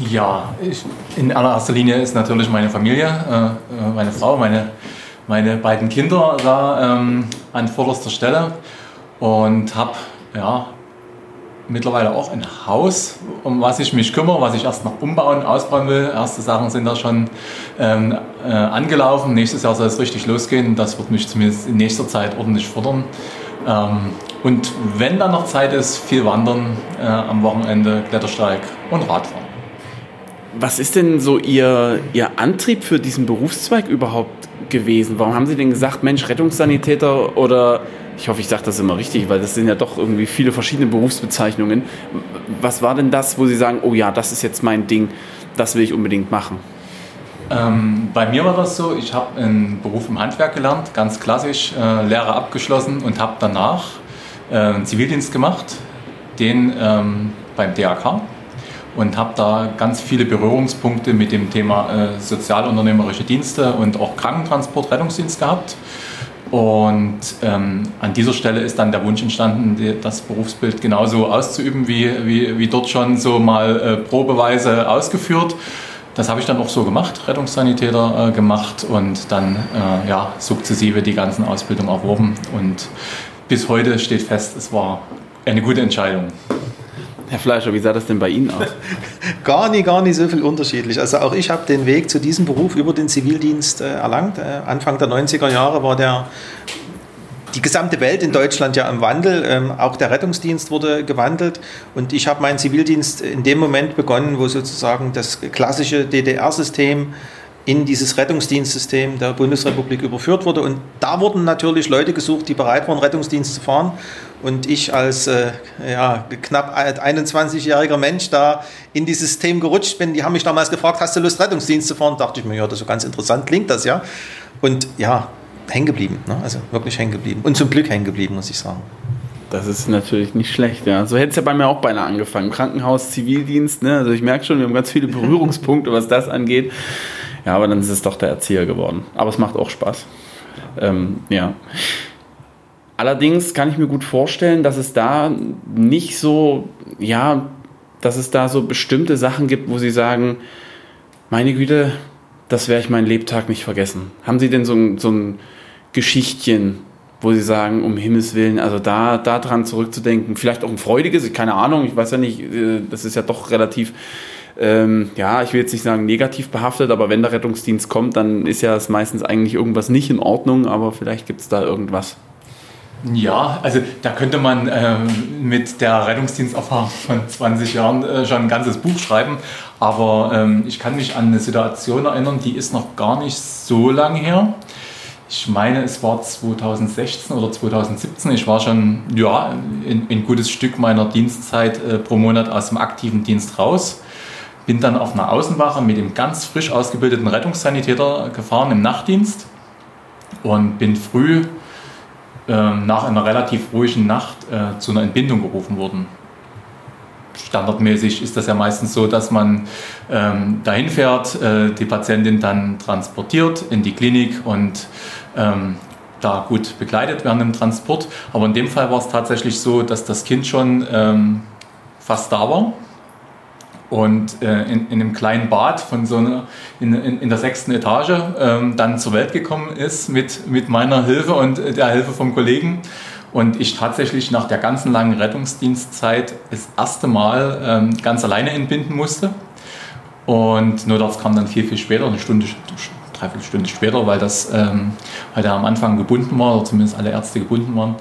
Ja, ich, in allererster Linie ist natürlich meine Familie, äh, äh meine Frau, meine, meine beiden Kinder da ähm, an vorderster Stelle und habe ja, mittlerweile auch ein Haus, um was ich mich kümmere, was ich erst noch umbauen, ausbauen will. Erste Sachen sind da schon ähm, äh, angelaufen. Nächstes Jahr soll es richtig losgehen. Das wird mich zumindest in nächster Zeit ordentlich fordern. Ähm, und wenn dann noch Zeit ist, viel wandern äh, am Wochenende, Klettersteig und Radfahren.
Was ist denn so Ihr, Ihr Antrieb für diesen Berufszweig überhaupt gewesen? Warum haben Sie denn gesagt, Mensch, Rettungssanitäter oder ich hoffe, ich sage das immer richtig, weil das sind ja doch irgendwie viele verschiedene Berufsbezeichnungen. Was war denn das, wo Sie sagen, oh ja, das ist jetzt mein Ding, das will ich unbedingt machen?
Ähm, bei mir war das so, ich habe einen Beruf im Handwerk gelernt, ganz klassisch, äh, Lehre abgeschlossen und habe danach äh, Zivildienst gemacht, den ähm, beim DAK und habe da ganz viele Berührungspunkte mit dem Thema äh, sozialunternehmerische Dienste und auch Krankentransport, Rettungsdienst gehabt. Und ähm, an dieser Stelle ist dann der Wunsch entstanden, das Berufsbild genauso auszuüben, wie, wie, wie dort schon so mal äh, probeweise ausgeführt. Das habe ich dann auch so gemacht, Rettungssanitäter äh, gemacht und dann äh, ja, sukzessive die ganzen Ausbildungen erworben. Und bis heute steht fest, es war eine gute Entscheidung.
Herr Fleischer, wie sah das denn bei Ihnen aus?
gar nicht, gar nicht so viel unterschiedlich. Also auch ich habe den Weg zu diesem Beruf über den Zivildienst äh, erlangt. Äh, Anfang der 90er Jahre war der die gesamte Welt in Deutschland ja im Wandel. Ähm, auch der Rettungsdienst wurde gewandelt. Und ich habe meinen Zivildienst in dem Moment begonnen, wo sozusagen das klassische DDR-System in dieses Rettungsdienstsystem der Bundesrepublik überführt wurde. Und da wurden natürlich Leute gesucht, die bereit waren, Rettungsdienst zu fahren. Und ich als äh, ja, knapp 21-jähriger Mensch da in dieses System gerutscht bin, die haben mich damals gefragt, hast du Lust, Rettungsdienst zu fahren? Da dachte ich mir, ja, das ist so ganz interessant, klingt das ja. Und ja, hängen geblieben, ne? also wirklich hängen geblieben. Und zum Glück hängen geblieben, muss ich sagen.
Das ist natürlich nicht schlecht, ja. So hätte es ja bei mir auch beinahe angefangen. Krankenhaus, Zivildienst, ne? Also ich merke schon, wir haben ganz viele Berührungspunkte, was das angeht. Ja, aber dann ist es doch der Erzieher geworden. Aber es macht auch Spaß. Ähm, ja. Allerdings kann ich mir gut vorstellen, dass es da nicht so, ja, dass es da so bestimmte Sachen gibt, wo Sie sagen, meine Güte, das werde ich meinen Lebtag nicht vergessen. Haben Sie denn so ein, so ein Geschichtchen, wo Sie sagen, um Himmels Willen, also da daran zurückzudenken, vielleicht auch ein freudiges, keine Ahnung, ich weiß ja nicht, äh, das ist ja doch relativ ähm, ja, ich will jetzt nicht sagen negativ behaftet, aber wenn der Rettungsdienst kommt, dann ist ja meistens eigentlich irgendwas nicht in Ordnung, aber vielleicht gibt es da irgendwas.
Ja, also da könnte man äh, mit der Rettungsdiensterfahrung von 20 Jahren äh, schon ein ganzes Buch schreiben. Aber ähm, ich kann mich an eine Situation erinnern, die ist noch gar nicht so lange her. Ich meine, es war 2016 oder 2017. Ich war schon ja, ein, ein gutes Stück meiner Dienstzeit äh, pro Monat aus dem aktiven Dienst raus. Bin dann auf einer Außenwache mit dem ganz frisch ausgebildeten Rettungssanitäter gefahren im Nachtdienst und bin früh ähm, nach einer relativ ruhigen Nacht äh, zu einer Entbindung gerufen worden. Standardmäßig ist das ja meistens so, dass man ähm, dahin fährt, äh, die Patientin dann transportiert in die Klinik und ähm, da gut begleitet während dem Transport. Aber in dem Fall war es tatsächlich so, dass das Kind schon ähm, fast da war und äh, in, in, einem kleinen Bad von so einer, in, in, in der sechsten Etage ähm, dann zur Welt gekommen ist mit, mit meiner Hilfe und der Hilfe vom Kollegen. Und ich tatsächlich nach der ganzen langen Rettungsdienstzeit das erste Mal ähm, ganz alleine entbinden musste. Und Notarzt kam dann viel, viel später, eine Stunde, dreiviertel Stunde später, weil das ähm, weil der am Anfang gebunden war, oder zumindest alle Ärzte gebunden waren.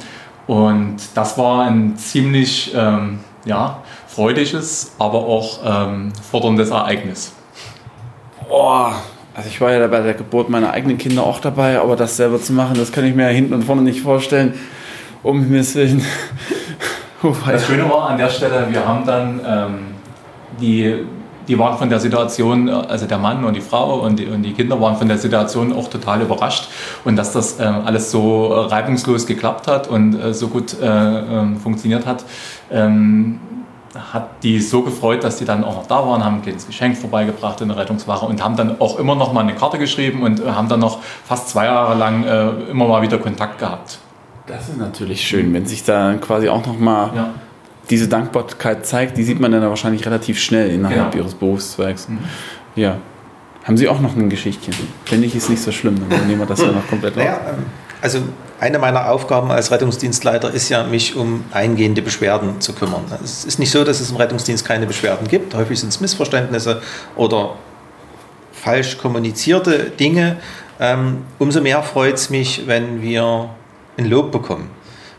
Und das war ein ziemlich ähm, ja, freudiges, aber auch ähm, forderndes Ereignis.
Boah, also ich war ja bei der Geburt meiner eigenen Kinder auch dabei, aber das selber zu machen, das kann ich mir ja hinten und vorne nicht vorstellen. Um Himmels Willen.
das Schöne war an der Stelle, wir haben dann ähm, die die waren von der Situation, also der Mann und die Frau und die, und die Kinder waren von der Situation auch total überrascht und dass das äh, alles so reibungslos geklappt hat und äh, so gut äh, ähm, funktioniert hat, ähm, hat die so gefreut, dass die dann auch noch da waren, haben ein kleines Geschenk vorbeigebracht in der Rettungswache und haben dann auch immer noch mal eine Karte geschrieben und haben dann noch fast zwei Jahre lang äh, immer mal wieder Kontakt gehabt.
Das ist natürlich schön, wenn sich da quasi auch noch mal ja. diese Dankbarkeit zeigt. Die sieht man dann wahrscheinlich relativ schnell innerhalb genau. ihres Berufszweigs. Mhm. Ja. Haben Sie auch noch ein Geschichtchen? Finde ich, ist nicht so schlimm, dann nehmen wir das ja noch komplett
naja, auf. Also eine meiner Aufgaben als Rettungsdienstleiter ist ja, mich um eingehende Beschwerden zu kümmern. Es ist nicht so, dass es im Rettungsdienst keine Beschwerden gibt. Häufig sind es Missverständnisse oder falsch kommunizierte Dinge. Ähm, umso mehr freut es mich, wenn wir ein Lob bekommen.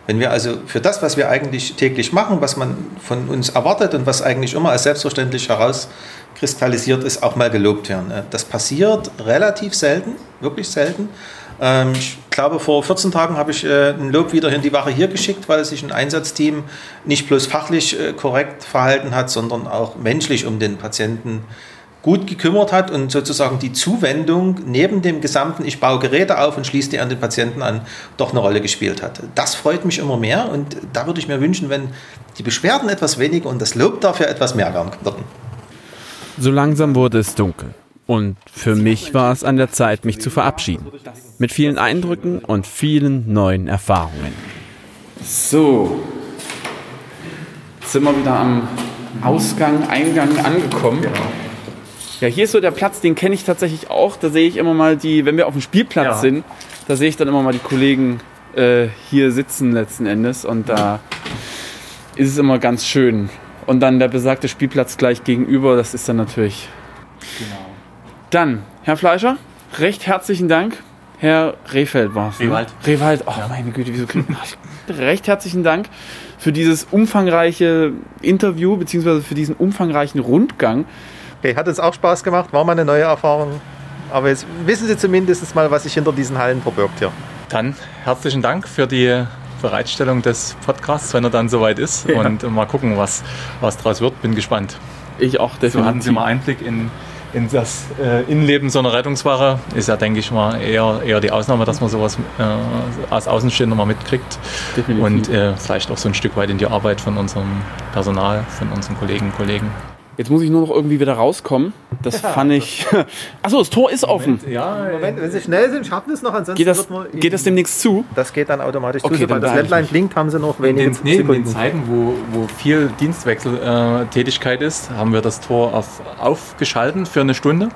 Wenn wir also für das, was wir eigentlich täglich machen, was man von uns erwartet und was eigentlich immer als selbstverständlich herauskristallisiert ist, auch mal gelobt werden. Das passiert relativ selten, wirklich selten. Ähm, ich glaube, vor 14 Tagen habe ich äh, ein Lob wieder in die Wache hier geschickt, weil sich ein Einsatzteam nicht bloß fachlich äh, korrekt verhalten hat, sondern auch menschlich um den Patienten gut gekümmert hat und sozusagen die Zuwendung neben dem gesamten Ich baue Geräte auf und schließe die an den Patienten an, doch eine Rolle gespielt hat. Das freut mich immer mehr und da würde ich mir wünschen, wenn die Beschwerden etwas weniger und das Lob dafür etwas mehr werden würden.
So langsam wurde es dunkel. Und für mich war es an der Zeit, mich zu verabschieden. Mit vielen Eindrücken und vielen neuen Erfahrungen.
So, jetzt sind wir wieder am Ausgang, Eingang angekommen. Ja, hier ist so der Platz, den kenne ich tatsächlich auch. Da sehe ich immer mal die, wenn wir auf dem Spielplatz ja. sind, da sehe ich dann immer mal die Kollegen äh, hier sitzen letzten Endes. Und da ist es immer ganz schön. Und dann der besagte Spielplatz gleich gegenüber, das ist dann natürlich genau. Dann, Herr Fleischer, recht herzlichen Dank. Herr Rehfeld war es.
Ne? Rehwald.
Ne? Rehwald, oh ja. meine Güte, wieso Recht herzlichen Dank für dieses umfangreiche Interview, beziehungsweise für diesen umfangreichen Rundgang.
Okay, hat uns auch Spaß gemacht, war mal eine neue Erfahrung. Aber jetzt wissen Sie zumindest mal, was sich hinter diesen Hallen verbirgt hier.
Dann herzlichen Dank für die Bereitstellung des Podcasts, wenn er dann soweit ist.
Ja.
Und mal gucken, was, was draus wird. Bin gespannt.
Ich auch
So hatten Sie
definitiv.
mal Einblick in, in das äh, Innenleben so einer Rettungswache. Ist ja, denke ich mal, eher, eher die Ausnahme, dass man sowas äh, als Außenstehender mal mitkriegt.
Definitiv.
Und äh, vielleicht auch so ein Stück weit in die Arbeit von unserem Personal, von unseren Kolleginnen und Kollegen.
Jetzt muss ich nur noch irgendwie wieder rauskommen. Das fand ich. Achso, das Tor ist offen.
Ja,
Moment, wenn Sie schnell sind, schaffen Sie es noch. Ansonsten
Geht das,
wird man
geht das demnächst zu?
Das geht dann automatisch
Okay,
zu.
dann
Sobald das
mich.
blinkt, haben Sie noch
in
wenige
den, nee, in den. Zeiten, wo, wo viel Dienstwechseltätigkeit äh, ist, haben wir das Tor auf, aufgeschalten für eine Stunde.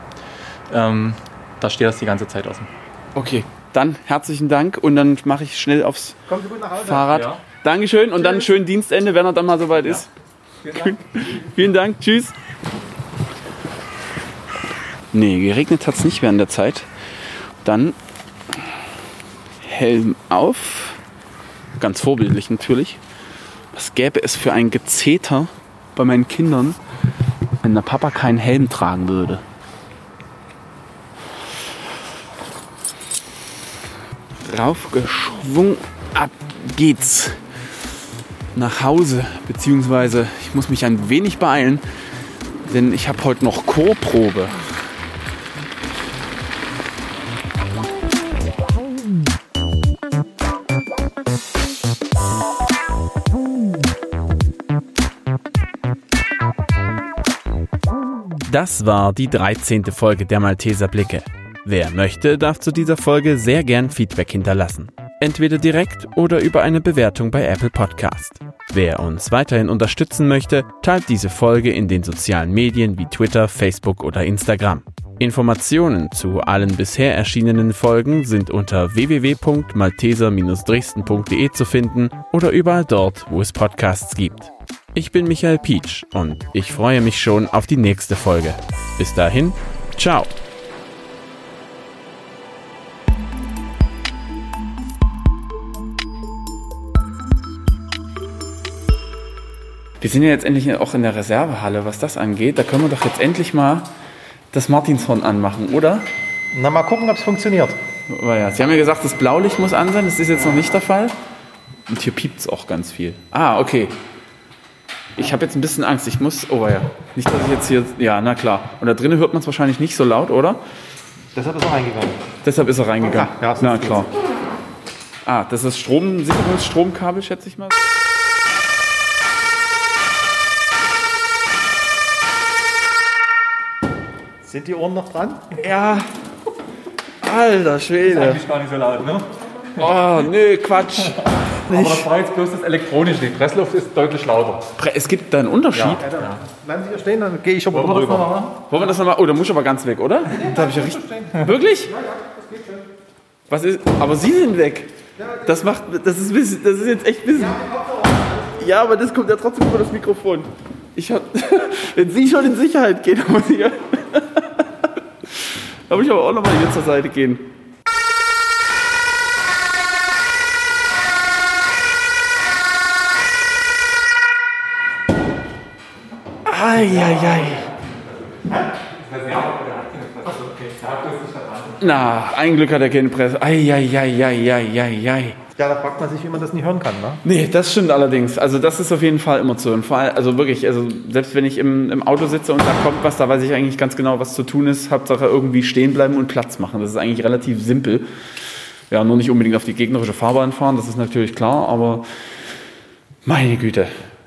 Ähm, da steht das die ganze Zeit offen.
Okay, dann herzlichen Dank und dann mache ich schnell aufs
Kommen Sie gut nach Hause.
Fahrrad.
Ja.
Dankeschön und dann schönen Dienstende, wenn er dann mal soweit ist. Vielen Dank, tschüss. Nee, geregnet hat es nicht während der Zeit. Dann Helm auf. Ganz vorbildlich natürlich. Was gäbe es für ein Gezeter bei meinen Kindern, wenn der Papa keinen Helm tragen würde? Raufgeschwungen, ab geht's nach Hause, beziehungsweise ich muss mich ein wenig beeilen, denn ich habe heute noch Chorprobe.
Das war die 13. Folge der Malteser Blicke. Wer möchte, darf zu dieser Folge sehr gern Feedback hinterlassen. Entweder direkt oder über eine Bewertung bei Apple Podcast. Wer uns weiterhin unterstützen möchte, teilt diese Folge in den sozialen Medien wie Twitter, Facebook oder Instagram. Informationen zu allen bisher erschienenen Folgen sind unter www.malteser-dresden.de zu finden oder überall dort, wo es Podcasts gibt. Ich bin Michael Pietsch und ich freue mich schon auf die nächste Folge. Bis dahin, ciao.
Wir sind ja jetzt endlich auch in der Reservehalle, was das angeht. Da können wir doch jetzt endlich mal das Martinshorn anmachen, oder?
Na, mal gucken, ob es funktioniert.
Aber ja, Sie haben ja gesagt, das Blaulicht muss an sein. Das ist jetzt noch nicht der Fall. Und hier piept es auch ganz viel. Ah, okay. Ich habe jetzt ein bisschen Angst. Ich muss. Oh ja. Nicht, dass ich jetzt hier. Ja, na klar. Und da drinnen hört man es wahrscheinlich nicht so laut, oder?
Deshalb ist er reingegangen.
Deshalb ist er reingegangen.
Ja, ja,
na klar. Ah, das ist Strom, Sicherungsstromkabel, schätze ich mal.
Sind die Ohren noch dran?
Ja. Alter Schwede.
Eigentlich gar nicht so laut, ne?
Oh, nee, Quatsch.
Aber das war jetzt bloß das Elektronische. Die Pressluft ist deutlich lauter.
Es gibt da einen Unterschied.
Bleiben Sie hier stehen, dann gehe ich schon mal
Wollen wir das noch
drüber.
machen?
Wollen wir das nochmal? Oh, da muss ich aber ganz weg, oder? Da habe ich ja richtig. Wirklich? Was ist? Aber Sie sind weg. Das macht. Das ist, bisschen- das ist jetzt echt bisschen. Ja, aber das kommt ja trotzdem über das Mikrofon. Ich hab, wenn Sie schon in Sicherheit gehen, muss ich ja. Da muss ich aber auch nochmal hier zur Seite gehen. Eieiei. Na, ein Glück hat er keine Presse. Eieieiei.
Ja, da fragt man sich, wie man das nicht hören kann. Ne?
Nee, das stimmt allerdings. Also das ist auf jeden Fall immer zu hören. Vor allem, also wirklich, also selbst wenn ich im, im Auto sitze und da kommt was, da weiß ich eigentlich ganz genau, was zu tun ist. Hauptsache irgendwie stehen bleiben und Platz machen. Das ist eigentlich relativ simpel. Ja, nur nicht unbedingt auf die gegnerische Fahrbahn fahren, das ist natürlich klar, aber meine Güte.